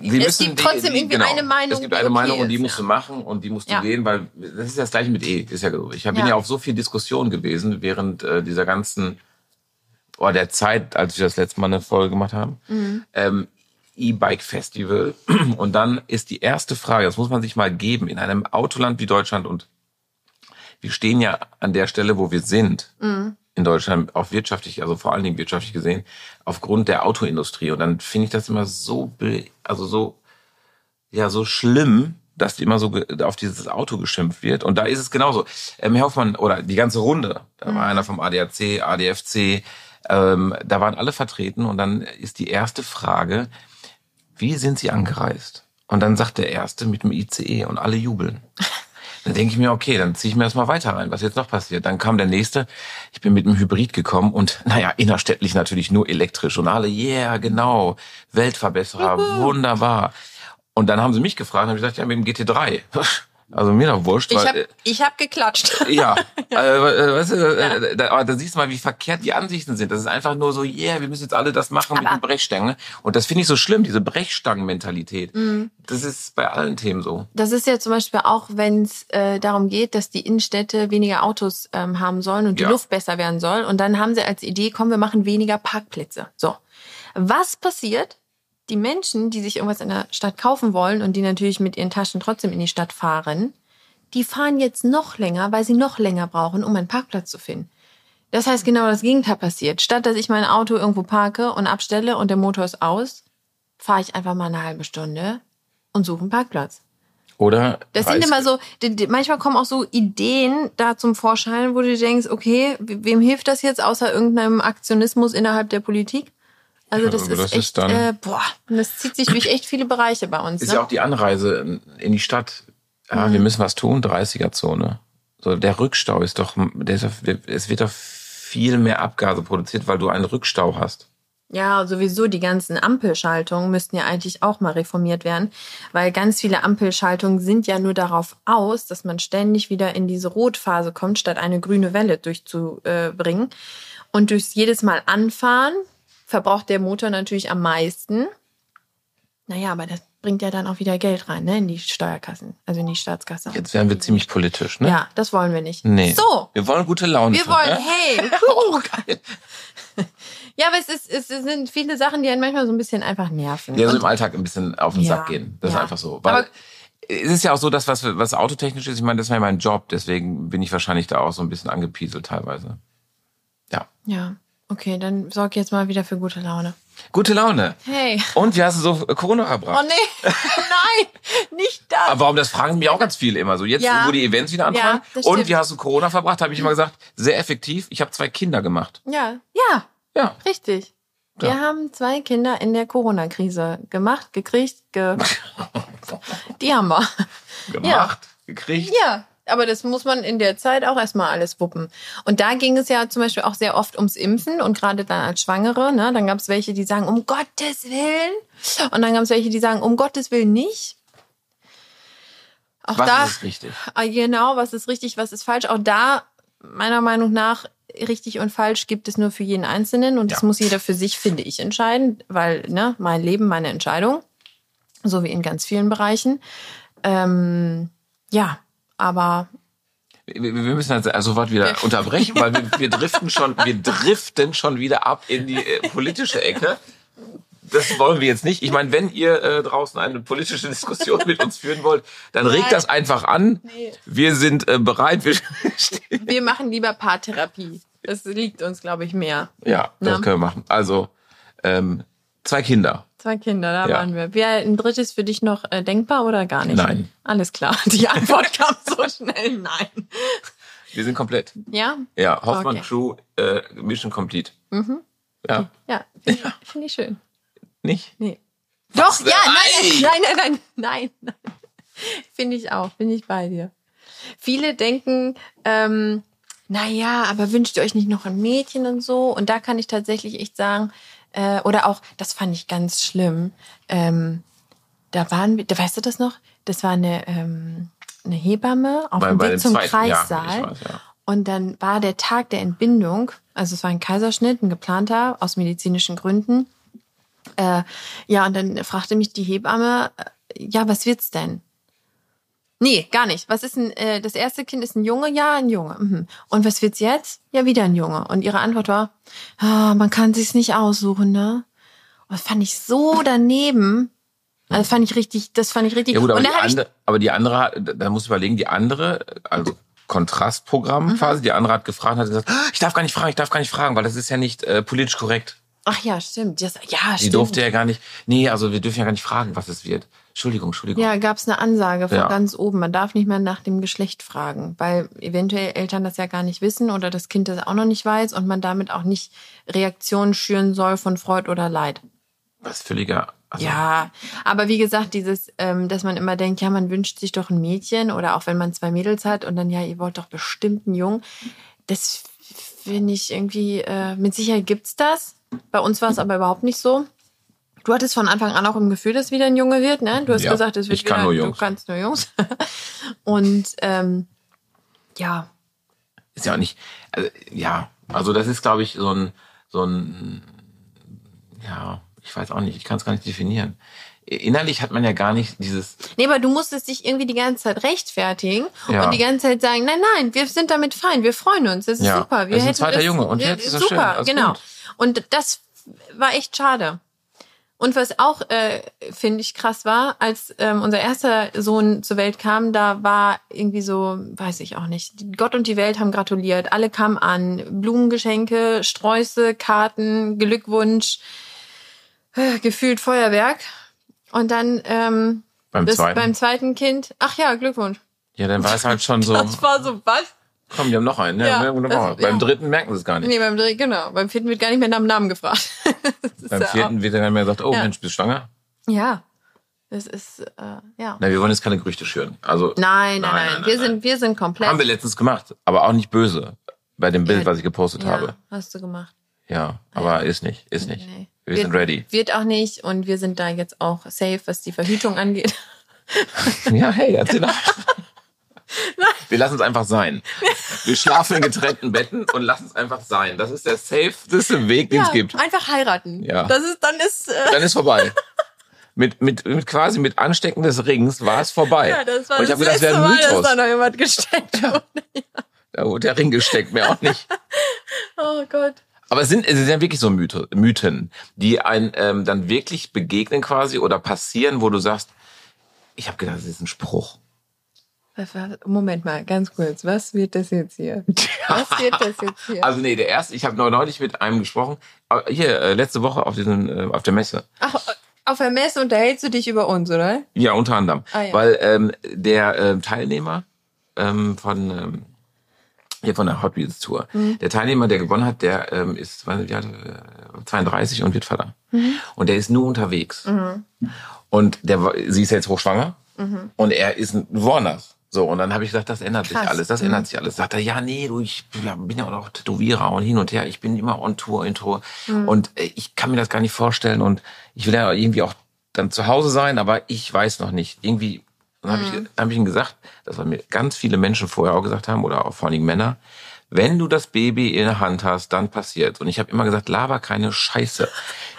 Sie Es gibt trotzdem irgendwie eine Meinung, Es gibt die eine okay Meinung und die ist, musst ja. du machen und die musst du Ja. gehen, weil das ist ja das gleiche mit E. Ist ja so. Ich bin Ja. ja auf so viel Diskussion gewesen während äh, dieser ganzen oh, der Zeit, als wir das letzte Mal eine Folge gemacht haben. Mhm. Ähm, E-Bike Festival. Und dann ist die erste Frage, das muss man sich mal geben, in einem Autoland wie Deutschland und wir stehen ja an der Stelle, wo wir sind, Mhm. In Deutschland, auch wirtschaftlich, also vor allen Dingen wirtschaftlich gesehen, aufgrund der Autoindustrie. Und dann finde ich das immer so, also so, ja, so schlimm, dass immer so auf dieses Auto geschimpft wird. Und da ist es genauso. Ähm, Herr Hoffmann, oder die ganze Runde, da war einer vom ADAC, ADFC, ähm, da waren alle vertreten. Und dann ist die erste Frage, wie sind Sie angereist? Und dann sagt der Erste mit dem ICE und alle jubeln. Dann denke ich mir, okay, dann ziehe ich mir das mal weiter rein, was jetzt noch passiert. Dann kam der nächste, ich bin mit einem Hybrid gekommen und naja, innerstädtlich natürlich nur elektrisch und alle, yeah, genau, Weltverbesserer, wunderbar. Und dann haben sie mich gefragt, habe ich gesagt, ja, mit dem GT3. Also mir doch wurscht. ich habe ich hab geklatscht. äh, ja, äh, äh, weißt du, äh, da, aber da siehst du mal, wie verkehrt die Ansichten sind. Das ist einfach nur so, yeah, wir müssen jetzt alle das machen mit Aber- den Brechstangen. Und das finde ich so schlimm, diese Brechstangenmentalität. Mhm. Das ist bei allen Themen so. Das ist ja zum Beispiel auch, wenn es äh, darum geht, dass die Innenstädte weniger Autos ähm, haben sollen und die Ja. Luft besser werden soll. Und dann haben sie als Idee, komm, wir machen weniger Parkplätze. So. Was passiert? Die Menschen, die sich irgendwas in der Stadt kaufen wollen und die natürlich mit ihren Taschen trotzdem in die Stadt fahren, die fahren jetzt noch länger, weil sie noch länger brauchen, um einen Parkplatz zu finden. Das heißt, genau das Gegenteil passiert. Statt dass ich mein Auto irgendwo parke und abstelle und der Motor ist aus, fahre ich einfach mal eine halbe Stunde und suche einen Parkplatz. Oder? Das sind immer so, manchmal kommen auch so Ideen da zum Vorschein, wo du denkst, okay, we- wem hilft das jetzt außer irgendeinem Aktionismus innerhalb der Politik? Also das aber ist das ist echt, dann- äh, boah, und das zieht sich durch echt viele Bereiche bei uns. Ist ne? ja auch die Anreise in die Stadt. Ja, Mhm. wir müssen was tun, 30er-Zone. So, der Rückstau ist doch, der ist es wird doch viel mehr Abgase produziert, weil du einen Rückstau hast. Ja, sowieso die ganzen Ampelschaltungen müssten ja eigentlich auch mal reformiert werden, weil ganz viele Ampelschaltungen sind ja nur darauf aus, dass man ständig wieder in diese Rotphase kommt, statt eine grüne Welle durchzubringen. Und durch jedes Mal anfahren verbraucht der Motor natürlich am meisten. Naja, aber das bringt ja dann auch wieder Geld rein, ne, in die Steuerkassen, also in die Staatskasse. Jetzt werden wir ziemlich politisch, ne? Ja, das wollen wir nicht. Nee. So, Wir wollen gute Laune. wir für- wollen, ja? hey, Oh, geil. ja, aber es, ist, es sind viele Sachen, die einen manchmal so ein bisschen einfach nerven. Ja, so im Alltag ein bisschen auf den Ja, Sack gehen. Das ja. ist einfach so. Weil Aber- es ist ja auch so, dass was, was autotechnisch ist, ich meine, das ist ja mein Job, deswegen bin ich wahrscheinlich da auch so ein bisschen angepieselt teilweise. Ja. Ja, okay, dann sorg jetzt mal wieder für gute Laune. Gute Laune. Hey. Und wie hast du so Corona Oh verbracht? nee, nein, nicht das. Aber warum, das fragen mich auch ganz viele immer so. Jetzt, Ja. wo die Events wieder anfangen. Ja, das und wie hast du Corona verbracht? Habe ich immer gesagt, sehr effektiv. Ich habe zwei Kinder gemacht. Ja, ja, Ja. richtig. Wir Ja. haben zwei Kinder in der Corona-Krise gemacht, gekriegt, ge die haben wir. Gemacht, gekriegt. Ja, aber das muss man in der Zeit auch erstmal alles wuppen. Und da ging es ja zum Beispiel auch sehr oft ums Impfen und gerade dann als Schwangere, ne, dann gab es welche, die sagen, um Gottes Willen. Und dann gab es welche, die sagen, um Gottes Willen nicht. Auch Was da, ist richtig? Ah, Genau, was ist richtig, was ist falsch. Auch da, meiner Meinung nach, richtig und falsch gibt es nur für jeden Einzelnen und das Ja. muss jeder für sich, finde ich, entscheiden, weil ne, mein Leben, meine Entscheidung, so wie in ganz vielen Bereichen. Ähm, ja, aber Wir, wir müssen jetzt also sofort wieder unterbrechen, weil wir, wir driften schon, wir driften schon wieder ab in die äh, politische Ecke. das wollen wir jetzt nicht. Ich meine, wenn ihr äh, draußen eine politische Diskussion mit uns führen wollt, dann regt Nein. das einfach an. Nee. Wir sind äh, bereit. Wir Wir machen lieber Paartherapie. Das liegt uns, glaube ich, mehr. ja, das Na? können wir machen. Also ähm, zwei Kinder. Zwei Kinder, da Ja. waren wir. Wäre ein drittes für dich noch äh, denkbar oder gar nicht? Nein. Alles klar. Die Antwort kam so schnell. Nein. Wir sind komplett. Ja? Ja, Hoffmann Okay. Crew, äh, Mission Complete. Mhm. Ja, Ja. Finde ich, find ich schön. nicht? Nee. Doch, ja, nein, Nein! nein, nein, nein, nein, nein. Finde ich auch, bin ich bei dir. Viele denken, ähm, naja, aber wünscht ihr euch nicht noch ein Mädchen und so? Und da kann ich tatsächlich echt sagen, äh, oder auch, das fand ich ganz schlimm, ähm, da waren wir, da weißt du das noch? Das war eine, ähm, eine Hebamme auf dem Weg zum zweiten, ja, Kreissaal. ich weiß, ja. Und dann war der Tag der Entbindung, also es war ein Kaiserschnitt, ein geplanter, aus medizinischen Gründen. Äh, ja, und dann fragte mich die Hebamme, äh, ja, was wird's denn? Nee, gar nicht. Was ist denn, äh, das erste Kind ist ein Junge? Ja, ein Junge. Mhm. Und was wird's jetzt? Ja, wieder ein Junge. Und ihre Antwort war, ah, man kann sich's nicht aussuchen, ne? Und das fand ich so daneben. Also fand ich richtig, das fand ich richtig. Ja gut, aber und die, ich, andere, aber die andere, hat- da musst du überlegen, die andere, also Kontrastprogramm Mhm. quasi, die andere hat gefragt, hat gesagt, "Ah, ich darf gar nicht fragen, ich darf gar nicht fragen, weil das ist ja nicht äh, politisch korrekt. ach ja, stimmt. Das, ja, Die stimmt. durfte ja gar nicht, nee, also wir dürfen ja gar nicht fragen, was es wird. Entschuldigung, Entschuldigung. Ja, gab es eine Ansage von Ja. ganz oben. Man darf nicht mehr nach dem Geschlecht fragen, weil eventuell Eltern das ja gar nicht wissen oder das Kind das auch noch nicht weiß und man damit auch nicht Reaktionen schüren soll von Freud oder Leid. Was völliger, also, Ja, aber wie gesagt, dieses, ähm, dass man immer denkt, ja, man wünscht sich doch ein Mädchen oder auch wenn man zwei Mädels hat und dann, ja, ihr wollt doch bestimmt einen Jungen. Das finde ich irgendwie, äh, mit Sicherheit gibt's das. Bei uns war es aber überhaupt nicht so. Du hattest von Anfang an auch im Gefühl, dass wieder ein Junge wird, ne? Du hast Ja, gesagt, es wird ich kann wieder, nur du Jungs. kannst nur Jungs. und ähm, ja, ist ja auch nicht, also, ja, also das ist, glaube ich, so ein, so ein, ja, ich weiß auch nicht, ich kann es gar nicht definieren. Innerlich hat man ja gar nicht dieses, Nee, aber du musstest dich irgendwie die ganze Zeit rechtfertigen Ja. und die ganze Zeit sagen, nein, nein, wir sind damit fein, wir freuen uns, das ist Ja, super. Wir es ist ein zweiter das, Junge und jetzt ist super, schön, alles genau. gut. Und das war echt schade. Und was auch, äh, finde ich, krass war, als ähm, unser erster Sohn zur Welt kam, da war irgendwie so, weiß ich auch nicht, Gott und die Welt haben gratuliert, alle kamen an, Blumengeschenke, Sträuße, Karten, Glückwunsch, äh, gefühlt Feuerwerk. Und dann ähm, beim zweiten. beim zweiten Kind, ach ja, Glückwunsch. ja, dann war es halt schon so, Das war so, was? Komm, wir haben noch einen, ne? Ja, wir haben noch einen. Beim ja. dritten merken sie es gar nicht. Nee, beim dritten, genau. Beim vierten wird gar nicht mehr nach dem Namen gefragt. Beim ja vierten wird dann nicht mehr gesagt, oh Ja. Mensch, bist du schwanger? auch- Ja. Das ist, äh, ja. Na, wir wollen jetzt keine Gerüchte schüren. Also, Nein, nein, nein. Nein, nein, wir, nein, sind, wir sind komplett. haben wir letztens gemacht, aber auch nicht böse. Bei dem Bild, Ja, was ich gepostet ja, habe. hast du gemacht. Ja, aber ist nicht, ist nicht. Nee. Wir Wird- sind ready. Wird auch nicht und wir sind da jetzt auch safe, was die Verhütung angeht. Ja, hey, erzähl doch. Wir lassen es einfach sein. Wir schlafen in getrennten Betten und lassen es einfach sein. Das ist der safeste Weg, den es gibt. einfach heiraten. Ja. Das ist, dann ist, äh, Dann ist vorbei. Mit, mit, mit quasi mit Anstecken des Rings war es vorbei. ja, das war und ich das habe gedacht, das wäre ein Mal, dass Mythos. da noch jemand gesteckt wurde. Da wurde der Ring gesteckt, mir auch nicht. Oh Gott. Aber es sind, es sind ja wirklich so Mythe, Mythen, die ein ähm, dann wirklich begegnen quasi oder passieren, wo du sagst, ich habe gedacht, das ist ein Spruch. Moment mal, ganz kurz. Was wird das jetzt hier? Was wird das jetzt hier? Also nee, der erste, ich habe neulich mit einem gesprochen, hier äh, letzte Woche auf diesen äh, auf der Messe. Ach, auf der Messe unterhältst du dich über uns, oder? Ja, unter anderem, Ah, ja. weil ähm, der ähm, Teilnehmer ähm, von ähm, hier von der Hot Wheels Tour, Mhm. der Teilnehmer, der gewonnen hat, der ähm, ist weiß nicht, wie alt, äh, 32 und wird Vater. Mhm. Und der ist nur unterwegs. Und der sie ist jetzt hochschwanger und er ist ein woanders. So, und dann habe ich gesagt, das ändert Krass. Mhm. sich alles, das ändert sich alles. Sagt er, ja, nee, du, ich bin ja auch Tätowierer und hin und her, ich bin immer on Tour, in Tour. Mhm. Und äh, ich kann mir das gar nicht vorstellen und ich will ja irgendwie auch dann zu Hause sein, aber ich weiß noch nicht. Irgendwie, dann habe ich, dann hab ich ihm gesagt, das was mir ganz viele Menschen vorher auch gesagt haben, oder auch vor allen Dingen Männer, wenn du das Baby in der Hand hast, dann passiert. Und ich habe immer gesagt, laber keine Scheiße.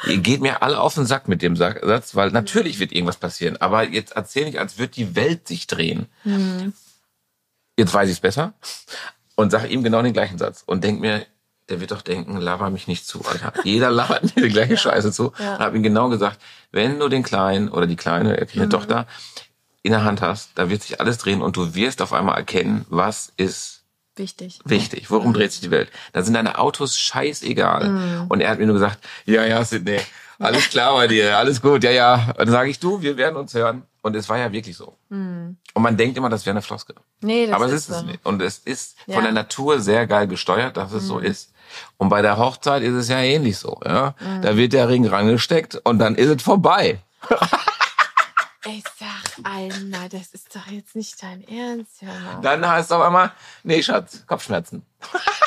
Ihr geht mir alle auf den Sack mit dem Sa- Satz, weil natürlich wird irgendwas passieren. Aber jetzt erzähl nicht, als würde die Welt sich drehen. Jetzt weiß ich es besser und sage ihm genau den gleichen Satz und denk mir, der wird doch denken, laber mich nicht zu, Alter. Jeder labert mir die gleiche Scheiße zu. Ja. Und habe ihm genau gesagt, wenn du den Kleinen oder die Kleine, er kriegt eine Mhm. Tochter, in der Hand hast, da wird sich alles drehen und du wirst auf einmal erkennen, was ist Wichtig. wichtig, worum dreht sich die Welt. Da sind deine Autos scheißegal. Mhm. Und er hat mir nur gesagt, ja, ja, Sidney, alles klar bei dir, alles gut, ja, ja. Und dann sage ich, du, wir werden uns hören. Und es war ja wirklich so. Und man denkt immer, das wäre eine Floskel. Nee, Mhm. das Aber es ist es so. nicht. Und es ist Ja. Mhm. von der Natur sehr geil gesteuert, dass es so ist. Und bei der Hochzeit ist es ja ähnlich so. Ja? Mhm. Da wird der Ring rangesteckt und dann ist es vorbei. Ich sag einmal, das ist doch jetzt nicht dein Ernst, mal. Dann heißt es auf einmal, nee, Schatz, Kopfschmerzen.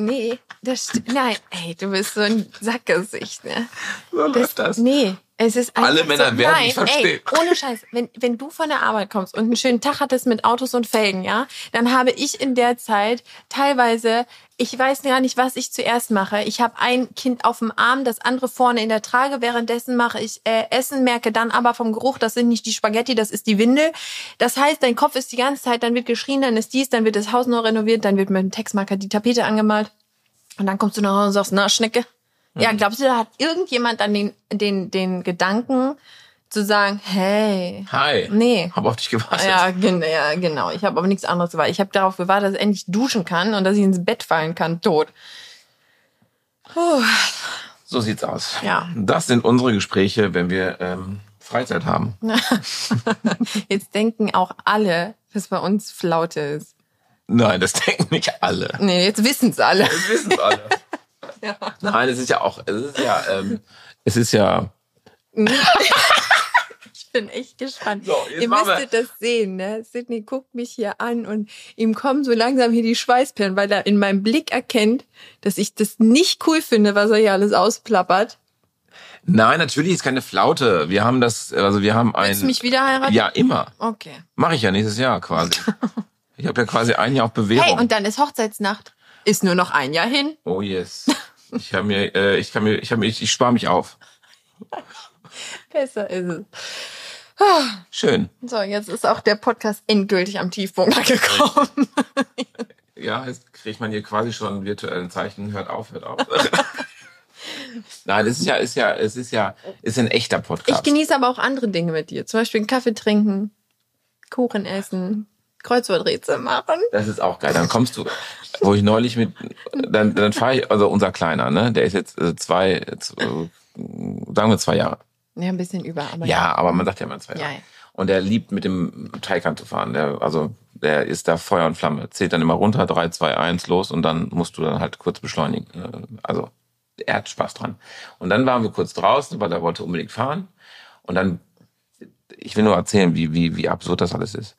Nee, das nein, ey, du bist so ein Sackgesicht, ne? So läuft das. Nee, es ist einfach Alle Männer so, werden nein, verstehen. Ey, ohne Scheiß, wenn, wenn du von der Arbeit kommst und einen schönen Tag hattest mit Autos und Felgen, ja, dann habe ich in der Zeit teilweise, ich weiß gar nicht, was ich zuerst mache. Ich habe ein Kind auf dem Arm, das andere vorne in der Trage. Währenddessen mache ich äh, Essen, merke dann aber vom Geruch, das sind nicht die Spaghetti, das ist die Windel. Das heißt, dein Kopf ist die ganze Zeit, dann wird geschrien, dann ist dies, dann wird das Haus neu renoviert, dann wird mit dem Textmarker die Tapete angemalt. Und dann kommst du nach Hause und sagst, na, Schnecke. Ja, glaubst du, da hat irgendjemand dann den, den, den Gedanken zu sagen, hey, Hi. Nee. Hab auf dich gewartet. ja, gen ja genau. Ich habe aber nichts anderes gewartet. Ich habe darauf gewartet, dass ich endlich duschen kann und dass ich ins Bett fallen kann, tot. Puh. So sieht's aus. Ja. Das sind unsere Gespräche, wenn wir ähm, Freizeit haben. Jetzt denken auch alle, dass bei uns Flaute ist. Nein, das denken nicht alle. Nee, jetzt wissen's alle. Das wissen alle. Ja. Nein, es ist ja auch, es ist ja, ähm, es ist ja, Ich bin echt gespannt. So, Ihr machen wir- müsstet das sehen, ne? Sydney guckt mich hier an und ihm kommen so langsam hier die Schweißperlen, weil er in meinem Blick erkennt, dass ich das nicht cool finde, was er hier alles ausplappert. nein, natürlich ist keine Flaute. Wir haben das, also wir haben ein, Willst du mich wieder heiraten? ja, immer. Okay. Mache ich ja nächstes Jahr quasi. Ich habe ja quasi ein Jahr auf Bewährung. Hey, und dann ist Hochzeitsnacht. Ist nur noch ein Jahr hin. oh yes. Ich habe mir, äh, ich kann mir, ich habe mir, ich, ich spare mich auf. Besser ist es. Schön. So, jetzt ist auch der Podcast endgültig am Tiefpunkt angekommen. Ja, jetzt kriegt man hier quasi schon virtuellen Zeichen. Hört auf, hört auf. Nein, es ist ja, ist ja, es ist ja, ist ein echter Ich Podcast. genieße aber auch andere Dinge mit dir. Zum Beispiel einen Kaffee trinken, Kuchen essen, Kreuzworträtsel machen. Das ist auch geil. Dann kommst du, wo ich neulich mit, dann, dann fahre ich, also unser Kleiner, ne, der ist jetzt äh, zwei, äh, sagen wir zwei Jahre. Ja, ein bisschen über, aber Ja, aber man sagt ja immer zwei Ja, ja. Und er liebt mit dem Taycan zu fahren. Der, also der ist da Feuer und Flamme. Zählt dann immer runter, drei, zwei, eins, los und dann musst du dann halt kurz beschleunigen. Äh, Also er hat Spaß dran. Und dann waren wir kurz draußen, weil er wollte unbedingt fahren. Und dann, ich will nur erzählen, wie, wie, wie absurd das alles ist.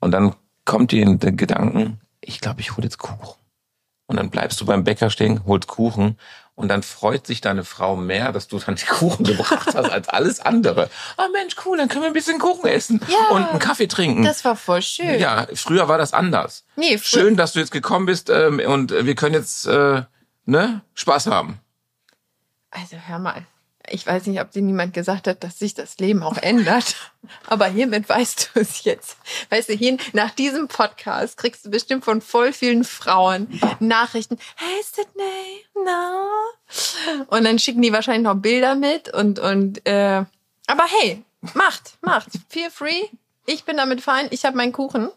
Und dann kommt dir in den Gedanken, ich glaube, ich hole jetzt Kuchen. Und dann bleibst du beim Bäcker stehen, holst Kuchen und dann freut sich deine Frau mehr, dass du dann die Kuchen gebracht hast als alles andere. Ah Mensch, cool, dann können wir ein bisschen Kuchen essen Ja. und einen Kaffee trinken. Das war voll schön. ja, früher war das anders. Nee, Schön, dass du jetzt gekommen bist ähm, und wir können jetzt äh, ne Spaß haben. Also hör mal. Ich weiß nicht, ob dir niemand gesagt hat, dass sich das Leben auch ändert. Aber hiermit weißt du es jetzt. Weißt du, hier, nach diesem Podcast kriegst du bestimmt von voll vielen Frauen Nachrichten. Hey Sydney, no. Und dann schicken die wahrscheinlich noch Bilder mit und, und, äh, aber hey, macht, macht. Feel free. Ich bin damit fein. Ich habe meinen Kuchen.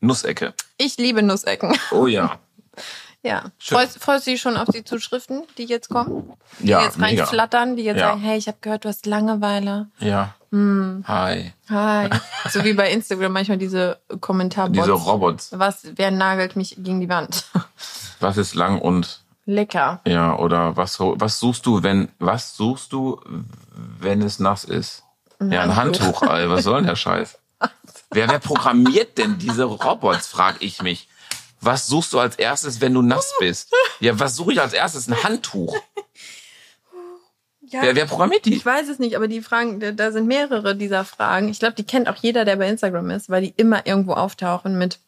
Nussecke. Ich liebe Nussecken. Oh ja. Ja. Schön. Freust, freust du dich schon auf die Zuschriften, die jetzt kommen? Die Ja, jetzt reinflattern, die jetzt Ja. sagen, hey, ich habe gehört, du hast Langeweile. Ja. Hm. Hi. Hi. so wie bei Instagram manchmal diese Kommentarbots. Diese Robots. Was, wer nagelt mich gegen die Wand? Was ist lang und Lecker. ja oder was was suchst du, wenn was suchst du, wenn es nass ist? Ja, ein Handtuch, Alter. Was soll denn der Scheiß? Wer, wer programmiert denn diese Robots, frag ich mich. Was suchst du als erstes, wenn du nass bist? Ja, was suche ich als erstes? Ein Handtuch. Ja, Wer, wer programmiert die? ich weiß es nicht, aber die Fragen, da- sind mehrere dieser Fragen. Ich glaube, die kennt auch jeder, der bei Instagram ist, weil die immer irgendwo auftauchen mit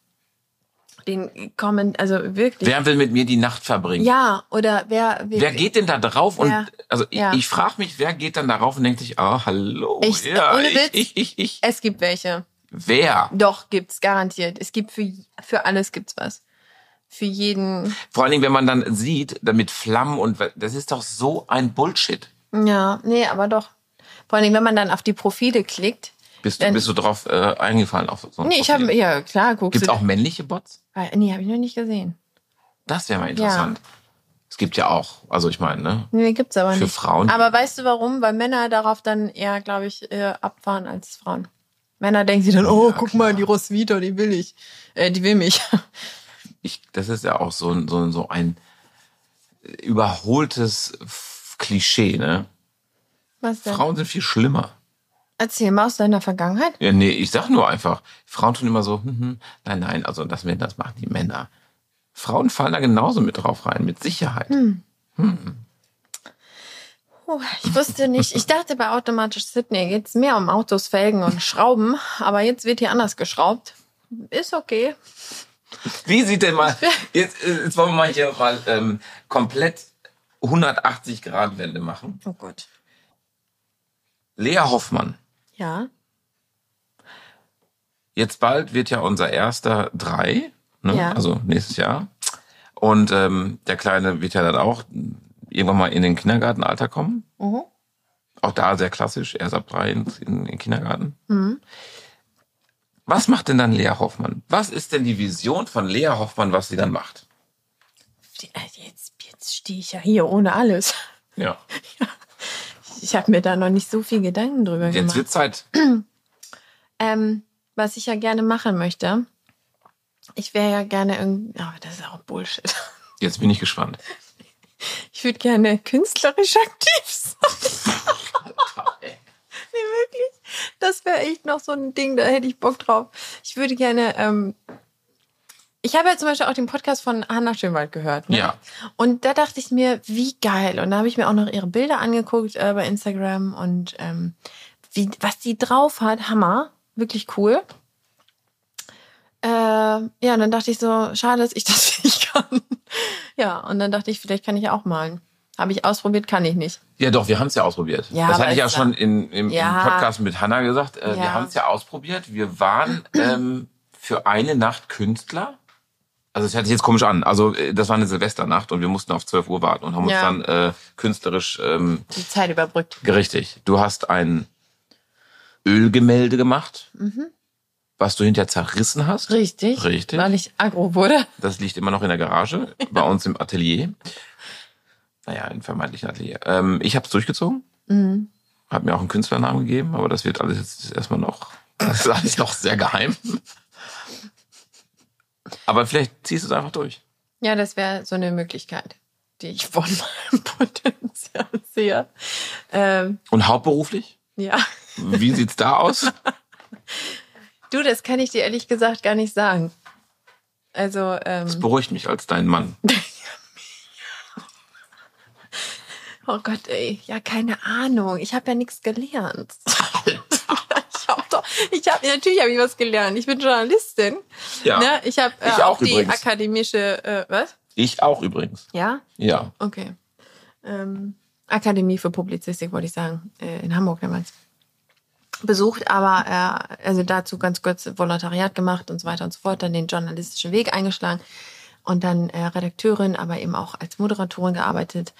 den Comment, also wirklich. Wer will mit mir die Nacht verbringen? Ja, oder wer, Wer geht denn da drauf und also ich, Ja. ich frage mich, wer geht dann darauf und denkt sich, ah, hallo, Ich- ja, ohne ich, Witz. ich, ich, ich, Es gibt welche. wer? Doch, gibt's garantiert. Es gibt für, für alles gibt's was. Für jeden. Vor allen Dingen, wenn man dann sieht, damit Flammen und das ist doch so ein Bullshit. Ja, nee, aber doch. Vor allen Dingen, wenn man dann auf die Profile klickt. Bist du, bist du drauf äh, eingefallen auf so ein Nee, ich habe, ja, klar, guckst Gibt es auch männliche Bots? Ah, Nee, habe ich noch nicht gesehen. Das wäre mal interessant. Es gibt ja auch, also ich meine, ne? Nee, gibt's aber Für nicht. Frauen. Aber weißt du warum? Weil Männer darauf dann eher, glaube ich, äh, abfahren als Frauen. Männer denken sich dann, oh, Ja, guck klar. mal, die Roswitha, die will ich. Äh, die will mich. Ich, das ist ja auch so, ein- so, so ein überholtes Klischee, ne? Was denn? Frauen sind viel schlimmer. Erzähl mal aus deiner Vergangenheit. Ja, nee, ich sag nur einfach, Frauen tun immer so, hm, hm, nein, nein, also das, das machen die Männer. Frauen fallen da genauso mit drauf rein, mit Sicherheit. Hm. Oh, ich wusste nicht. Ich dachte bei automatisch Sydney geht's mehr um Autos, Felgen und Schrauben. Aber jetzt wird hier anders geschraubt. Ist okay. Wie sieht denn mal, jetzt, äh, jetzt wollen wir mal hier mal ähm, komplett 180 Grad Wende machen. Oh Gott. Lea Hoffmann. Ja. Jetzt bald wird ja unser erster drei, ne? Ja. also nächstes Jahr. Und ähm, der Kleine wird ja dann auch irgendwann mal in den Kindergartenalter kommen. Mhm. Auch da sehr klassisch, erst ab drei in, in den Kindergarten. Mhm. Was macht denn dann Lea Hoffmann? Was ist denn die Vision von Lea Hoffmann, was sie dann macht? Äh, Jetzt, jetzt stehe ich ja hier ohne alles. Ja. Ich habe mir da noch nicht so viel Gedanken drüber Jetzt gemacht. wird Zeit. Ähm, was ich ja gerne machen möchte, ich wäre ja gerne irgendwie, aber das ist auch Bullshit. Jetzt bin ich gespannt. Ich würde gerne künstlerisch aktiv sein. Nee, wirklich. Das wäre echt noch so ein Ding, da hätte ich Bock drauf. Ich würde gerne, ähm, ich habe ja zum Beispiel auch den Podcast von Hanna Schönwald gehört. Ne? Ja. Und da dachte ich mir, wie geil. Und da habe ich mir auch noch ihre Bilder angeguckt äh, bei Instagram und ähm, wie, was die drauf hat, Hammer. Wirklich cool. Äh, ja, und dann dachte ich so, schade, dass ich das nicht kann. ja, und dann dachte ich, vielleicht kann ich auch malen. Habe ich ausprobiert, kann ich nicht. Ja, doch, wir haben es ja ausprobiert. Ja, das hatte ich ja schon in, im, Ja. im Podcast mit Hanna gesagt. Äh, Wir Ja. haben es ja ausprobiert. Wir waren ähm, für eine Nacht Künstler. Also es hört sich jetzt komisch an. Also äh, das war eine Silvesternacht und wir mussten auf 12 Uhr warten und haben uns dann äh, künstlerisch ähm, Die Zeit überbrückt. gerichtet. Du hast ein Ölgemälde gemacht, was du hinterher zerrissen hast. Mhm. Richtig. Richtig. Weil ich aggro wurde. Das liegt immer noch in der Garage, bei uns im Atelier. Naja, im vermeintlichen Atelier. Ähm, ich habe es durchgezogen, Mhm. habe mir auch einen Künstlernamen gegeben, aber das wird alles jetzt erstmal noch, das ist alles noch sehr geheim. Aber vielleicht ziehst du es einfach durch. Ja, das wäre so eine Möglichkeit, die ich von meinem Potenzial sehe. Ähm, Und hauptberuflich? ja. Wie sieht's da aus? Du, das kann ich dir ehrlich gesagt gar nicht sagen. Also, ähm, Das beruhigt mich als dein Mann. Oh Gott, ey, ja, keine Ahnung. Ich habe ja nichts gelernt. ich habe doch, ich habe natürlich habe ich was gelernt. Ich bin Journalistin. Ja. Ne? Ich habe äh, Ich auch auch die übrigens. akademische, äh, was? Ich auch übrigens. Ja, Ja. okay. Ähm, Akademie für Publizistik wollte ich sagen, äh, in Hamburg damals besucht, aber äh, also dazu ganz kurz Volontariat gemacht und so weiter und so fort, dann den journalistischen Weg eingeschlagen und dann äh, Redakteurin, aber eben auch als Moderatorin gearbeitet.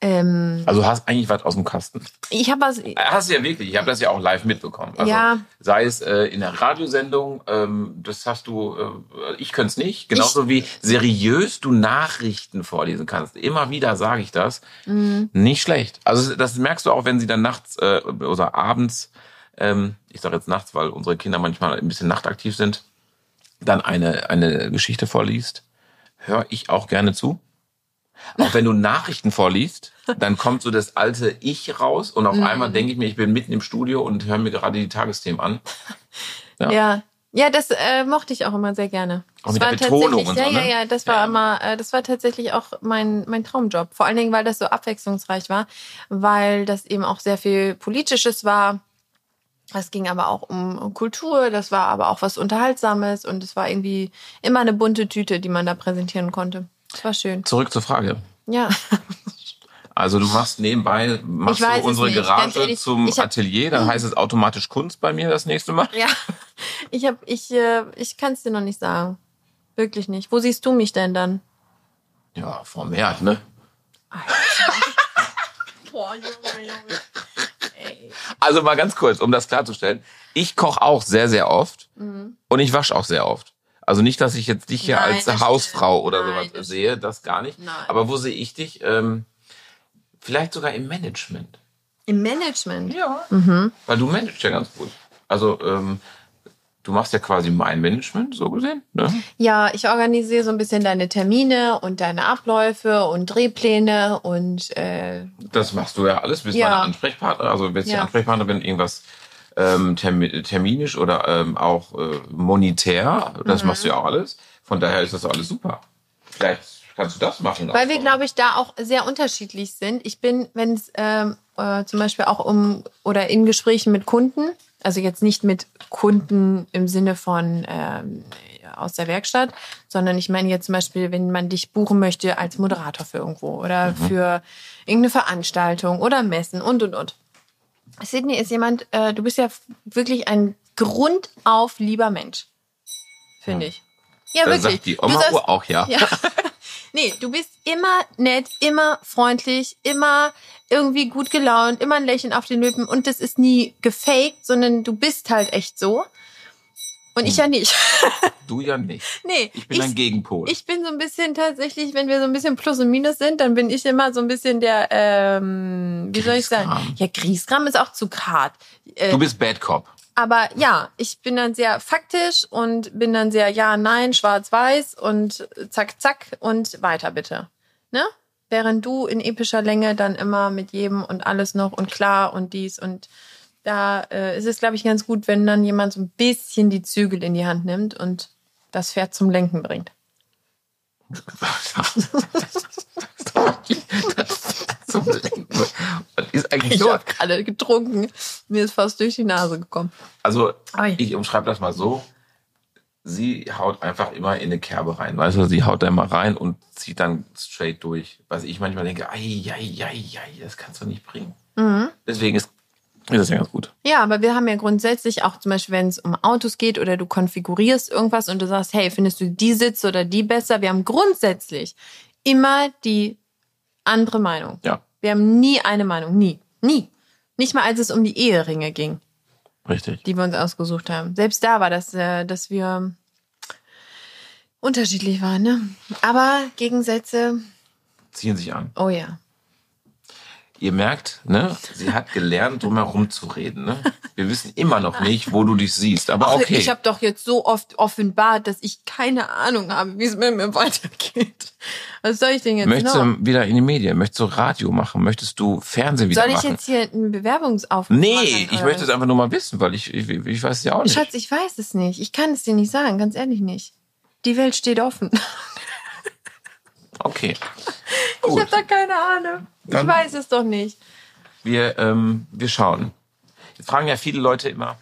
Ähm, Also du hast eigentlich was aus dem Kasten. ich habe was, Hast du ja wirklich. Ich habe das ja auch live mitbekommen. Also, Ja. Sei es äh, in der Radiosendung, ähm, das hast du, äh, ich könnte es nicht. Genauso wie seriös du Nachrichten vorlesen kannst. Immer wieder sage ich das. Mhm. Nicht schlecht. Also das merkst du auch, wenn sie dann nachts äh, oder abends, ähm, ich sage jetzt nachts, weil unsere Kinder manchmal ein bisschen nachtaktiv sind, dann eine, eine Geschichte vorliest. Höre ich auch gerne zu. Auch wenn du Nachrichten vorliest, dann kommt so das alte Ich raus und auf einmal denke ich mir, ich bin mitten im Studio und höre mir gerade die Tagesthemen an. Ja. ja. Ja, das äh, mochte ich auch immer sehr gerne. Auch das mit der war Betonung tatsächlich, und so, ne? ja, ja, das war Ja. immer, äh, das war tatsächlich auch mein mein Traumjob. Vor allen Dingen, weil das so abwechslungsreich war, weil das eben auch sehr viel Politisches war. Es ging aber auch um Kultur, das war aber auch was Unterhaltsames und es war irgendwie immer eine bunte Tüte, die man da präsentieren konnte. Das war schön. Zurück zur Frage. Ja. Also du machst nebenbei, machst du unsere Garage ehrlich. zum hab- Atelier, dann heißt es automatisch Kunst bei mir das nächste Mal. Ja. Ich hab, ich, äh, ich kann es dir noch nicht sagen. Wirklich nicht. Wo siehst du mich denn dann? Ja, Frau Mert, ne? Boah, Junge, Junge. Ey. Also mal ganz kurz, um das klarzustellen. Ich koche auch sehr, sehr oft Mhm. und ich wasche auch sehr oft. Also nicht, dass ich jetzt dich hier Nein, als Hausfrau stimmt. oder Nein, sowas das sehe, das gar nicht. Nein. Aber wo sehe ich dich? Ähm, vielleicht sogar im Management. Im Management. Ja. Mhm. Weil du managst ja ganz gut. Also ähm, du machst ja quasi mein Management, so gesehen. Ne? Ja, ich organisiere so ein bisschen deine Termine und deine Abläufe und Drehpläne und äh, Das machst du ja alles, bist Ja. meine Ansprechpartner. Also bist Ja. ja. Ansprechpartner, wenn irgendwas ähm, termi terminisch oder ähm, auch äh, monetär, das Mhm. machst du ja auch alles. Von daher ist das alles super. Vielleicht kannst du das machen. Weil wir, glaube ich, da auch sehr unterschiedlich sind. Ich bin, wenn es ähm, äh, zum Beispiel auch um oder in Gesprächen mit Kunden, also jetzt nicht mit Kunden im Sinne von ähm, aus der Werkstatt, sondern ich meine jetzt zum Beispiel, wenn man dich buchen möchte als Moderator für irgendwo oder für irgendeine Veranstaltung oder Messen und und und. Sydney ist jemand, äh, du bist ja wirklich ein grundauf lieber Mensch, finde ich. Ja, Dann wirklich. sagt die Du Oma sagst- auch ja. ja. Nee, du bist immer nett, immer freundlich, immer irgendwie gut gelaunt, immer ein Lächeln auf den Lippen und das ist nie gefaked, sondern du bist halt echt so. Und ich ja nicht. Du ja nicht. nee, Ich bin ein Gegenpol. ich bin so ein bisschen tatsächlich, wenn wir so ein bisschen Plus und Minus sind, dann bin ich immer so ein bisschen der, ähm, wie soll ich sagen? Ja, Griesgram ist auch zu hart. Äh, du bist Bad Cop. aber ja, ich bin dann sehr faktisch und bin dann sehr ja, nein, schwarz-weiß und zack, zack und weiter bitte. Ne? Während du in epischer Länge dann immer mit jedem und alles noch und klar und dies und da äh, ist es, glaube ich, ganz gut, wenn dann jemand so ein bisschen die Zügel in die Hand nimmt und das Pferd zum Lenken bringt. Zum Lenken. Das ist eigentlich Ich so. habe gerade getrunken. Mir ist fast durch die Nase gekommen. Also, Ei. ich umschreibe das mal so. Sie haut einfach immer in eine Kerbe rein. Weißt du, sie haut da immer rein und zieht dann straight durch. Was ich manchmal denke, ei, ei, ei, ei, das kannst du nicht bringen. Mhm. Deswegen ist, ist das ja ganz gut. Ja, aber wir haben ja grundsätzlich auch zum Beispiel, wenn es um Autos geht oder du konfigurierst irgendwas und du sagst, hey, findest du die Sitze oder die besser? Wir haben grundsätzlich immer die andere Meinung. Ja, Wir haben nie eine Meinung, nie, nie. Nicht mal, als es um die Eheringe ging, richtig. die wir uns ausgesucht haben. Selbst da war das, äh, dass wir unterschiedlich waren, ne? Aber Gegensätze, Ziehen sich an. oh ja. Ihr merkt, ne, sie hat gelernt, drumherum zu reden. Ne? Wir wissen immer noch nicht, wo du dich siehst. Aber Ach, okay. Ich habe doch jetzt so oft offenbart, dass ich keine Ahnung habe, wie es mit mir weitergeht. Was soll ich denn jetzt Möchtest noch? du wieder in die Medien? Möchtest du Radio machen? Möchtest du Fernsehen wieder Soll ich machen? jetzt hier einen Bewerbungsaufruf nee, machen? ich möchte es einfach nur mal wissen, weil ich, ich, ich weiß es ja auch nicht. Schatz, ich weiß es nicht. Ich kann es dir nicht sagen, ganz ehrlich nicht. Die Welt steht offen. Okay. Ich Gut. habe da keine Ahnung. Ich Dann- weiß es doch nicht. Wir, ähm, wir schauen. Jetzt fragen ja viele Leute immer,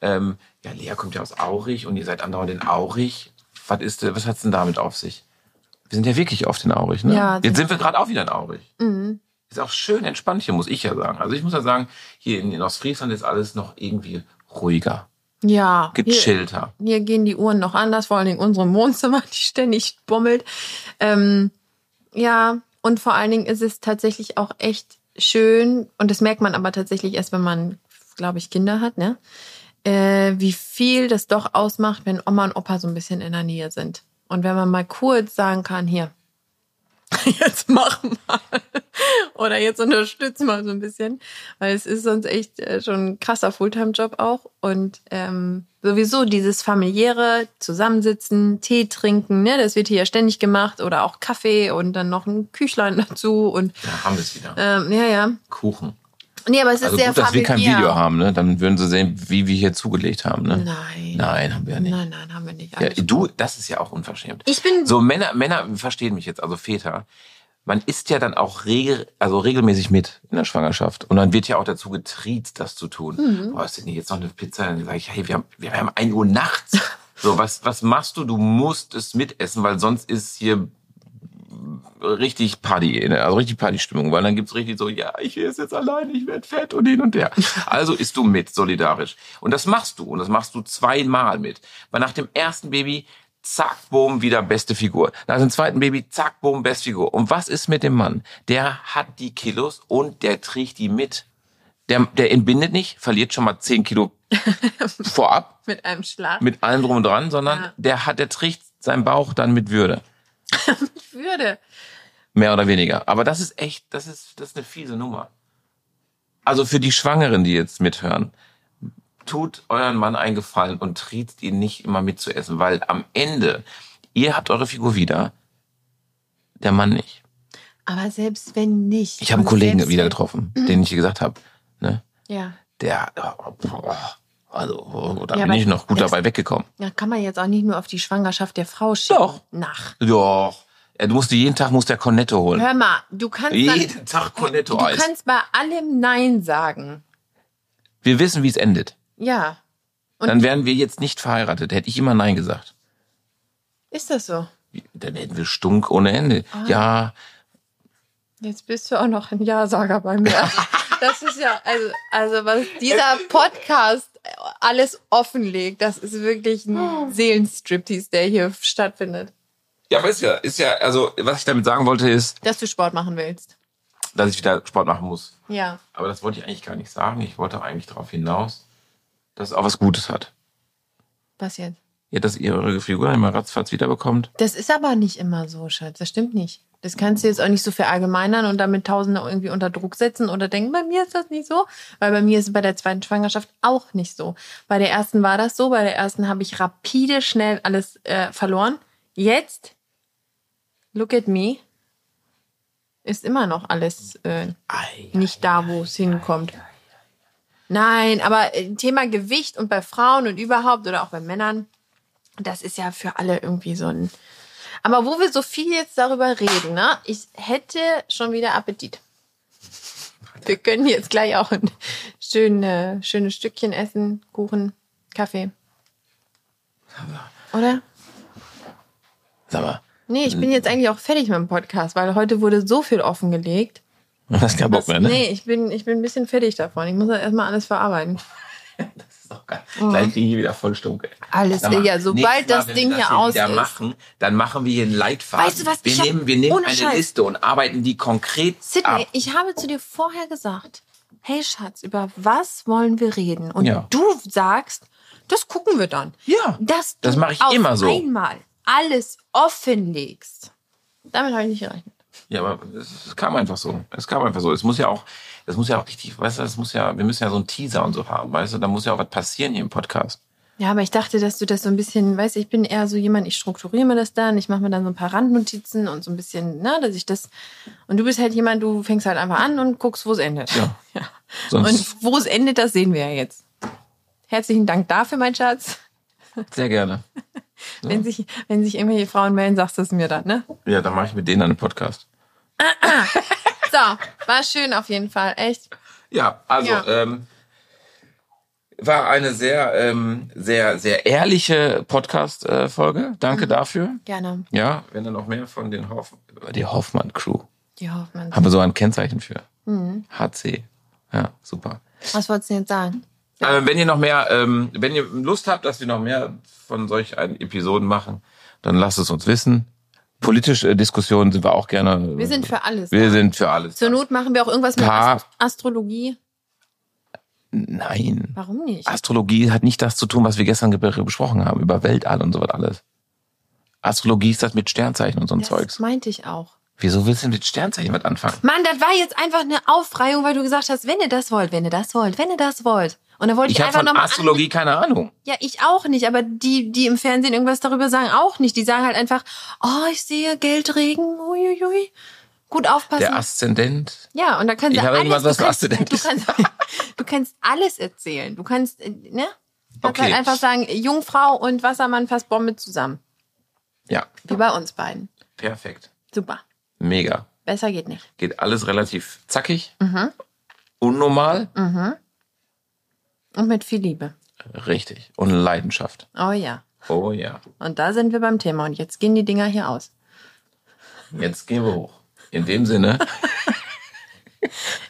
ähm, ja, Lea kommt ja aus Aurich und ihr seid andauernd in Aurich. Was ist, was hat's denn damit auf sich? Wir sind ja wirklich oft in Aurich, ne? Ja, Jetzt sind wir gerade auch wieder in Aurich. Ist auch schön entspannt hier, muss ich ja sagen. Also ich muss ja sagen, hier in, in Ostfriesland ist alles noch irgendwie ruhiger, Ja. Hier, gechillter. hier gehen die Uhren noch anders, vor allen Dingen unsere Wohnzimmer, die ständig bummelt. Ähm, ja, und vor allen Dingen ist es tatsächlich auch echt schön, und das merkt man aber tatsächlich erst, wenn man, glaube ich, Kinder hat, ne? Äh, wie viel das doch ausmacht, wenn Oma und Opa so ein bisschen in der Nähe sind. Und wenn man mal kurz sagen kann, hier, jetzt mach mal. Oder jetzt unterstütz mal so ein bisschen. Weil es ist sonst echt äh, schon ein krasser Fulltime-Job auch. Und ähm, sowieso dieses familiäre Zusammensitzen, Tee trinken, ne, das wird hier ja ständig gemacht. Oder auch Kaffee und dann noch ein Küchlein dazu. Und Da haben wir es wieder. ähm, ja, ja. Kuchen. Nee, aber es ist Also sehr gut, dass wir kein. Video haben, ne? Dann würden sie sehen, wie wir hier zugelegt haben, ne? Nein. Nein, haben wir ja nicht. Nein, nein, haben wir nicht. Ja, du, das ist ja auch unverschämt. Ich bin- so Männer, Männer verstehen mich jetzt, also Väter. Man isst ja dann auch regel, also regelmäßig mit in der Schwangerschaft und dann wird ja auch dazu getriezt, das zu tun. Mhm. Boah, ist denn jetzt noch eine Pizza? Dann sage ich, hey, wir haben, wir haben 1 Uhr nachts. So, was, was machst du? Du musst es mitessen, weil sonst ist hier richtig Party, ne? also richtig Partystimmung, weil dann gibt's richtig so, ja, ich esse jetzt alleine, ich werde fett und hin und her. Also isst du mit, solidarisch. Und das machst du und das machst du zweimal mit. Weil nach dem ersten Baby zack, boom, wieder beste Figur. Nach dem zweiten Baby, zack, boom, beste Figur. Und was ist mit dem Mann? Der hat die Kilos und der trägt die mit. Der, der entbindet nicht, verliert schon mal 10 Kilo vorab Mit einem Schlag. mit allem drum und dran, sondern Ja. der hat, der trägt seinen Bauch dann mit Würde. Würde. Mehr oder weniger. Aber das ist echt, das ist, das ist eine fiese Nummer. Also für die Schwangeren, die jetzt mithören, tut euren Mann einen Gefallen und triezt ihn nicht immer mitzuessen, weil am Ende, ihr habt eure Figur wieder, der Mann nicht. Aber selbst wenn nicht. Ich habe einen Kollegen wieder getroffen, den ich gesagt habe, ne? Ja. Der, boah, also, da Ja, bin ich noch gut dabei weggekommen. Ja, kann man jetzt auch nicht nur auf die Schwangerschaft der Frau schieben. Doch. Nach. Doch. Er musste jeden Tag muss der Cornetto holen. Hör mal, du kannst Jeden dann, Tag du Cornetto-Eis. kannst bei allem Nein sagen. Wir wissen, wie es endet. Ja. Und- Dann wären wir jetzt nicht verheiratet. Hätte ich immer Nein gesagt. Ist das so? Dann hätten wir Stunk ohne Ende. Ah. Ja, Jetzt bist du auch noch ein Ja-Sager bei mir. Das ist ja, also, also was dieser Podcast alles offenlegt, das ist wirklich ein Seelenstriptease, der hier stattfindet. ja, aber ist ja, ist ja, also was ich damit sagen wollte, ist, Dass du Sport machen willst. dass ich wieder Sport machen muss. Ja. Aber das wollte ich eigentlich gar nicht sagen. Ich wollte eigentlich darauf hinaus, dass es auch was Gutes hat. Was jetzt? Ja, dass ihr eure Figur immer ratzfatz wiederbekommt. Das ist aber nicht immer so, Schatz. Das stimmt nicht. Das kannst du jetzt auch nicht so verallgemeinern und damit Tausende irgendwie unter Druck setzen oder denken, bei mir ist das nicht so. Weil bei mir ist es bei der zweiten Schwangerschaft auch nicht so. Bei der ersten war das so. Bei der ersten habe ich rapide schnell alles äh, verloren. Jetzt, look at me, ist immer noch alles äh, nicht da, wo es hinkommt. Nein, aber äh, Thema Gewicht und bei Frauen und überhaupt oder auch bei Männern, das ist ja für alle irgendwie so ein. Aber wo wir so viel jetzt darüber reden, ne? Ich hätte schon wieder Appetit. Wir können jetzt gleich auch ein schöne, schönes Stückchen essen, Kuchen, Kaffee. Oder? Sag mal, Nee, ich bin jetzt eigentlich auch fertig mit dem Podcast, weil heute wurde so viel offengelegt. du hast keinen Bock mehr, ne? Nee, ich bin, ich bin ein bisschen fertig davon. Ich muss das erstmal alles verarbeiten. Das ist doch geil. Gleich kriege ich wieder voll Stunk. ey. Alles, mal, ja, sobald nächstes Mal, das wenn Ding wir das hier aus wieder ist. machen, dann machen wir hier einen Leitfaden. Weißt du was, Wir ich hab- nehmen, wir nehmen eine Scheiß. Liste und arbeiten die konkret Sydney, ab. ich habe zu dir vorher gesagt, hey Schatz, über was wollen wir reden? Und Ja. du sagst, das gucken wir dann. Ja, Dass du das mache ich immer so. einmal alles offenlegst. Damit habe ich nicht gerechnet. Ja, aber es, kam einfach so. Es kam einfach so. Es muss ja auch, es muss ja auch richtig, weißt du, es muss ja, wir müssen ja so einen Teaser und so haben, weißt du, da muss ja auch was passieren hier im Podcast. Ja, aber ich dachte, dass du das so ein bisschen, weißt du, ich bin eher so jemand, ich strukturiere mir das dann, ich mache mir dann so ein paar Randnotizen und so ein bisschen, ne, dass ich das. Und du bist halt jemand, du fängst halt einfach an und guckst, wo es endet. Ja. ja. Und wo es endet, das sehen wir ja jetzt. Herzlichen Dank dafür, mein Schatz. sehr gerne. Wenn, sich, wenn sich irgendwelche Frauen melden, sagst du es mir dann, ne? Ja, dann mache ich mit denen einen Podcast. So, war schön auf jeden Fall, echt. Ja, also Ja. Ähm, war eine sehr, ähm, sehr, sehr ehrliche Podcast-Folge. Mhm. Danke dafür. Gerne. Ja, wenn dann noch mehr von den Hoff die Hoffmann-Crew. Die Hoffmann. Haben wir so ein Kennzeichen für. Mhm. HC. Ja, super. Was wolltest du denn jetzt sagen? Ähm, wenn ihr noch mehr, ähm, wenn ihr Lust habt, dass wir noch mehr von solch einen Episoden machen, dann lasst es uns wissen. Politische Diskussionen sind wir auch gerne. Wir sind für alles. Wir da. sind für alles. Zur Not machen wir auch irgendwas mit Ast Astrologie. Nein. Warum nicht? Astrologie hat nicht das zu tun, was wir gestern ge- besprochen haben, über Weltall und so was alles. Astrologie ist das mit Sternzeichen und so ein das Zeugs. meinte ich auch. Wieso willst du mit Sternzeichen was anfangen? Mann, das war jetzt einfach eine Aufreihung, weil du gesagt hast, wenn ihr das wollt, wenn ihr das wollt, wenn ihr das wollt. Und dann wollte ich, Ich habe einfach nochmal Astrologie keine Ahnung. Ja, ich auch nicht, aber die, die im Fernsehen irgendwas darüber sagen, auch nicht. Die sagen halt einfach, oh, ich sehe Geldregen, uiuiui. Gut aufpassen. Der Aszendent. ja, und da kannst Ich du habe alles, irgendwas, was du, kannst, Aszendent du, ist. kannst, du kannst alles erzählen. Du kannst, äh, ne? Du kannst Okay. halt einfach sagen, Jungfrau und Wassermann fast Bombe zusammen. Ja, Wie bei uns beiden. perfekt. Super. Mega. Besser geht nicht. Geht alles relativ zackig. Mhm. Unnormal. Und mit viel Liebe. Richtig. Und Leidenschaft. Oh ja. Oh ja. Und da sind wir beim Thema. Und jetzt gehen die Dinger hier aus. Jetzt gehen wir hoch. In dem Sinne,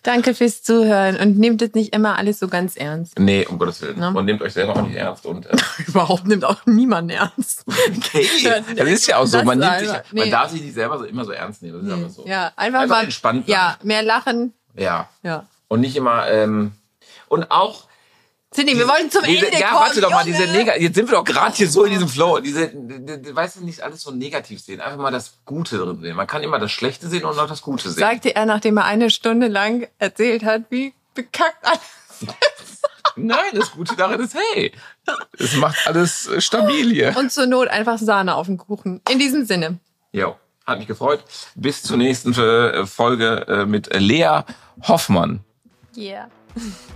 Danke fürs Zuhören und nehmt es nicht immer alles so ganz ernst. Nee, um Gottes Willen. Ne? Und nehmt euch selber auch nicht ernst. Und, äh, Überhaupt nimmt auch niemand ernst. okay, das ist ja auch so. Man, nimmt sich, man nee. darf sich nicht selber so, immer so ernst nehmen. Das ist einfach so. Ja, einfach, Einfach mal entspannt sein. Ja, mehr lachen. ja. Ja. Und nicht immer, ähm, und auch, Cindy, wir wollen zum diese, Ende ja, kommen. warte doch mal, Junge. diese Neg jetzt sind wir doch gerade hier so in diesem Flow. Diese, weißt du, nicht alles so negativ sehen. Einfach mal das Gute drin sehen. Man kann immer das Schlechte sehen und auch das Gute sehen. Sagte er, nachdem er eine Stunde lang erzählt hat, wie bekackt alles Nein, das Gute darin ist, hey, es macht alles stabil hier. Und zur Not einfach Sahne auf den Kuchen. In diesem Sinne. Jo, hat mich gefreut. Bis zur nächsten äh, Folge äh, mit Lea Hoffmann. Yeah.